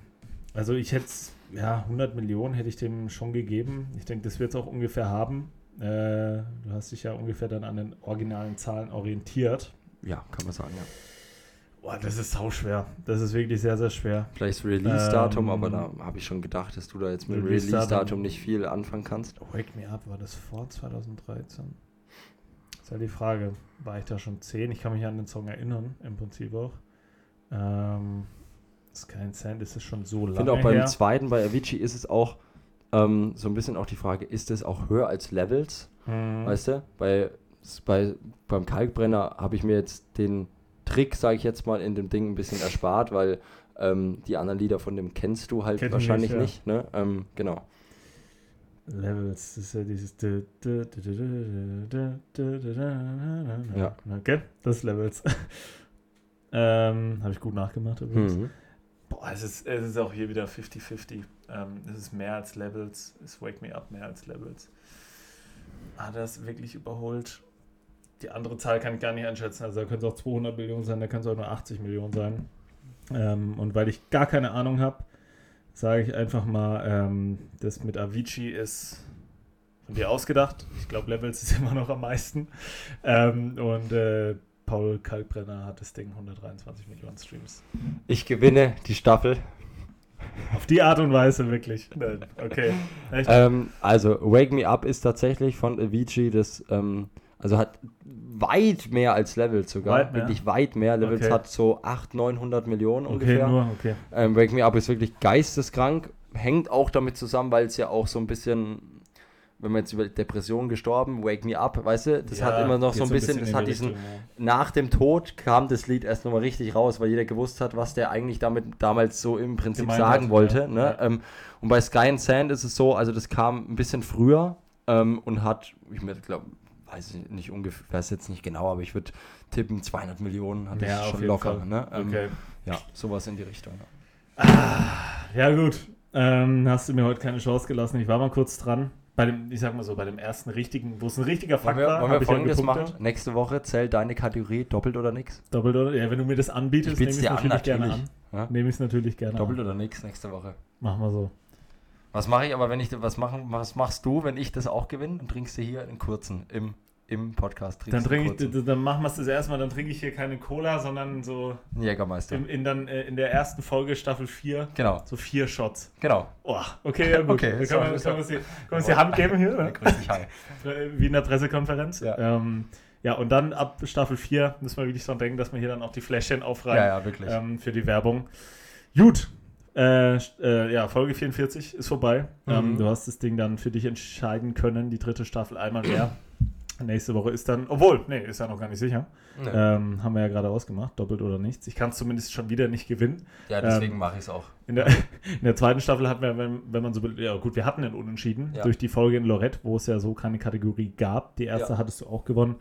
Also, ich hätte ja, 100 Millionen hätte ich dem schon gegeben. Ich denke, das wird es auch ungefähr haben. Äh, du hast dich ja ungefähr dann an den originalen Zahlen orientiert. Ja, kann man sagen, ja. Boah, das ist sau schwer. Das ist wirklich sehr, sehr schwer. Vielleicht das Release-Datum, Ähm, aber da habe ich schon gedacht, dass du da jetzt mit dem Release-Datum- nicht viel anfangen kannst. Wake Me Up, war das vor 2013? Das ist halt die Frage. War ich da schon 10? Ich kann mich an den Song erinnern, im Prinzip auch. Ähm, Sky and Sand ist es schon so Ich lange finde auch beim her. zweiten, bei Avicii ist es auch ähm, so ein bisschen auch die Frage, ist es auch höher als Levels? Hm. Weißt du? Bei, bei, beim Kalkbrenner habe ich mir jetzt den Trick, sage ich jetzt mal, in dem Ding ein bisschen erspart, weil ähm, die anderen Lieder von dem kennst du halt Kenn ich wahrscheinlich nicht, nicht. ne? ähm, genau. Levels, das ist ja dieses. Ja. Okay, das ist Levels. ähm, Habe ich gut nachgemacht übrigens. Mhm. Boah, es ist, es ist auch hier wieder 50-50. Ähm, es ist mehr als Levels. Es Wake Me Up mehr als Levels. Hat er es wirklich überholt? Die andere Zahl kann ich gar nicht einschätzen. Also da können es auch 200 Millionen sein, da können es auch nur 80 Millionen sein. Ähm, und weil ich gar keine Ahnung habe, sage ich einfach mal, ähm, das mit Avicii ist von dir ausgedacht. Ich glaube, Levels ist immer noch am meisten. Ähm, und äh, Paul Kalkbrenner hat das Ding 123 Millionen Streams. Ich gewinne die Staffel. Auf die Art und Weise wirklich. Nein, Okay. Ähm, also, Wake Me Up ist tatsächlich von Avicii das, ähm, also hat weit mehr als Levels sogar. Weit? Wirklich weit mehr. Levels Okay. hat so 800, 900 Millionen okay, ungefähr. nur, okay. Ähm, Wake Me Up ist wirklich geisteskrank. Hängt auch damit zusammen, weil es ja auch so ein bisschen, wenn man jetzt über Depressionen gestorben, Wake Me Up, weißt du, das Ja, hat immer noch so ein bisschen, das in hat die diesen, Richtung, ja. nach dem Tod kam das Lied erst nochmal richtig raus, weil jeder gewusst hat, was der eigentlich damit damals so im Prinzip Gemeint sagen hat, wollte. ja. Ne? Ähm, und bei Sky and Sand ist es so, also das kam ein bisschen früher ähm, und hat, ich glaube, weiß ich nicht ungefähr, weiß jetzt nicht genau, aber ich würde tippen, 200 Millionen hat Ja, schon locker. Ne? Ähm, Okay. Ja, sowas in die Richtung. Ja. Ja, gut. Ähm, hast du mir heute keine Chance gelassen. Ich war mal kurz dran. Bei dem, ich sag mal so, bei dem ersten richtigen, wo es ein richtiger Fakt war, wollen wir ich folgendes machen? Nächste Woche zählt deine Kategorie doppelt oder nix? Doppelt oder? Ja, wenn du mir das anbietest, nehme ich es an, natürlich, gerne an. natürlich. Ja? Nehme ich es natürlich gerne Doppelt an. oder nix nächste Woche. Machen wir so. Was mache ich aber, wenn ich was machen, was machst du, wenn ich das auch gewinne? Dann trinkst du hier einen kurzen im, im Podcast. Dann, trinkst einen trinke ich, dann machen wir es das erstmal, dann trinke ich hier keine Cola, sondern so Jägermeister. in, in, dann, äh, in der ersten Folge Staffel 4 Genau, so vier Shots. genau. Oh, okay, ja gut. Okay, Dann so. kann man uns die, uns die Hand geben hier, ne? grüß dich, hi. Äh, wie in der Pressekonferenz. Ja. Ähm, ja, und dann ab Staffel 4 müssen wir wirklich dran denken, dass wir hier dann auch die Fläschchen aufreihen. Ja, ja, wirklich. ähm, für die Werbung. Gut. Äh, äh, ja, Folge 44 ist vorbei. Ähm, Mhm. du hast das Ding dann für dich entscheiden können, die dritte Staffel einmal mehr. Nächste Woche ist dann, obwohl, nee, ist ja noch gar nicht sicher. Nee. Ähm, haben wir ja gerade ausgemacht, doppelt oder nichts. Ich kann es zumindest schon wieder nicht gewinnen. ja, deswegen mache ich es auch. In der, in der zweiten Staffel hatten wir, wenn, wenn man so, will- ja gut, wir hatten einen Unentschieden Ja. durch die Folge in Lorette, wo es ja so keine Kategorie gab. Die erste Ja. hattest du auch gewonnen.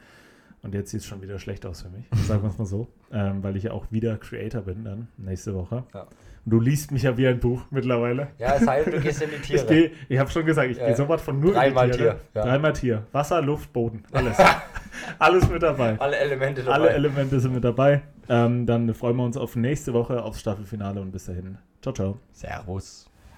Und jetzt sieht es schon wieder schlecht aus für mich, sagen wir es mal so. Ähm, weil ich ja auch wieder Creator bin dann nächste Woche. Ja. Du liest mich ja wie ein Buch mittlerweile. Ja, es heißt, du gehst in die Ich, geh, ich habe schon gesagt, ich Ja. gehe so was von nur Dreimal in die Tiere. Tier, ja. Dreimal Tier. Wasser, Luft, Boden. Alles. Alles mit dabei. Alle Elemente dabei. Alle Elemente sind mit dabei. Ähm, dann freuen wir uns auf nächste Woche aufs Staffelfinale und bis dahin. Ciao, ciao. Servus.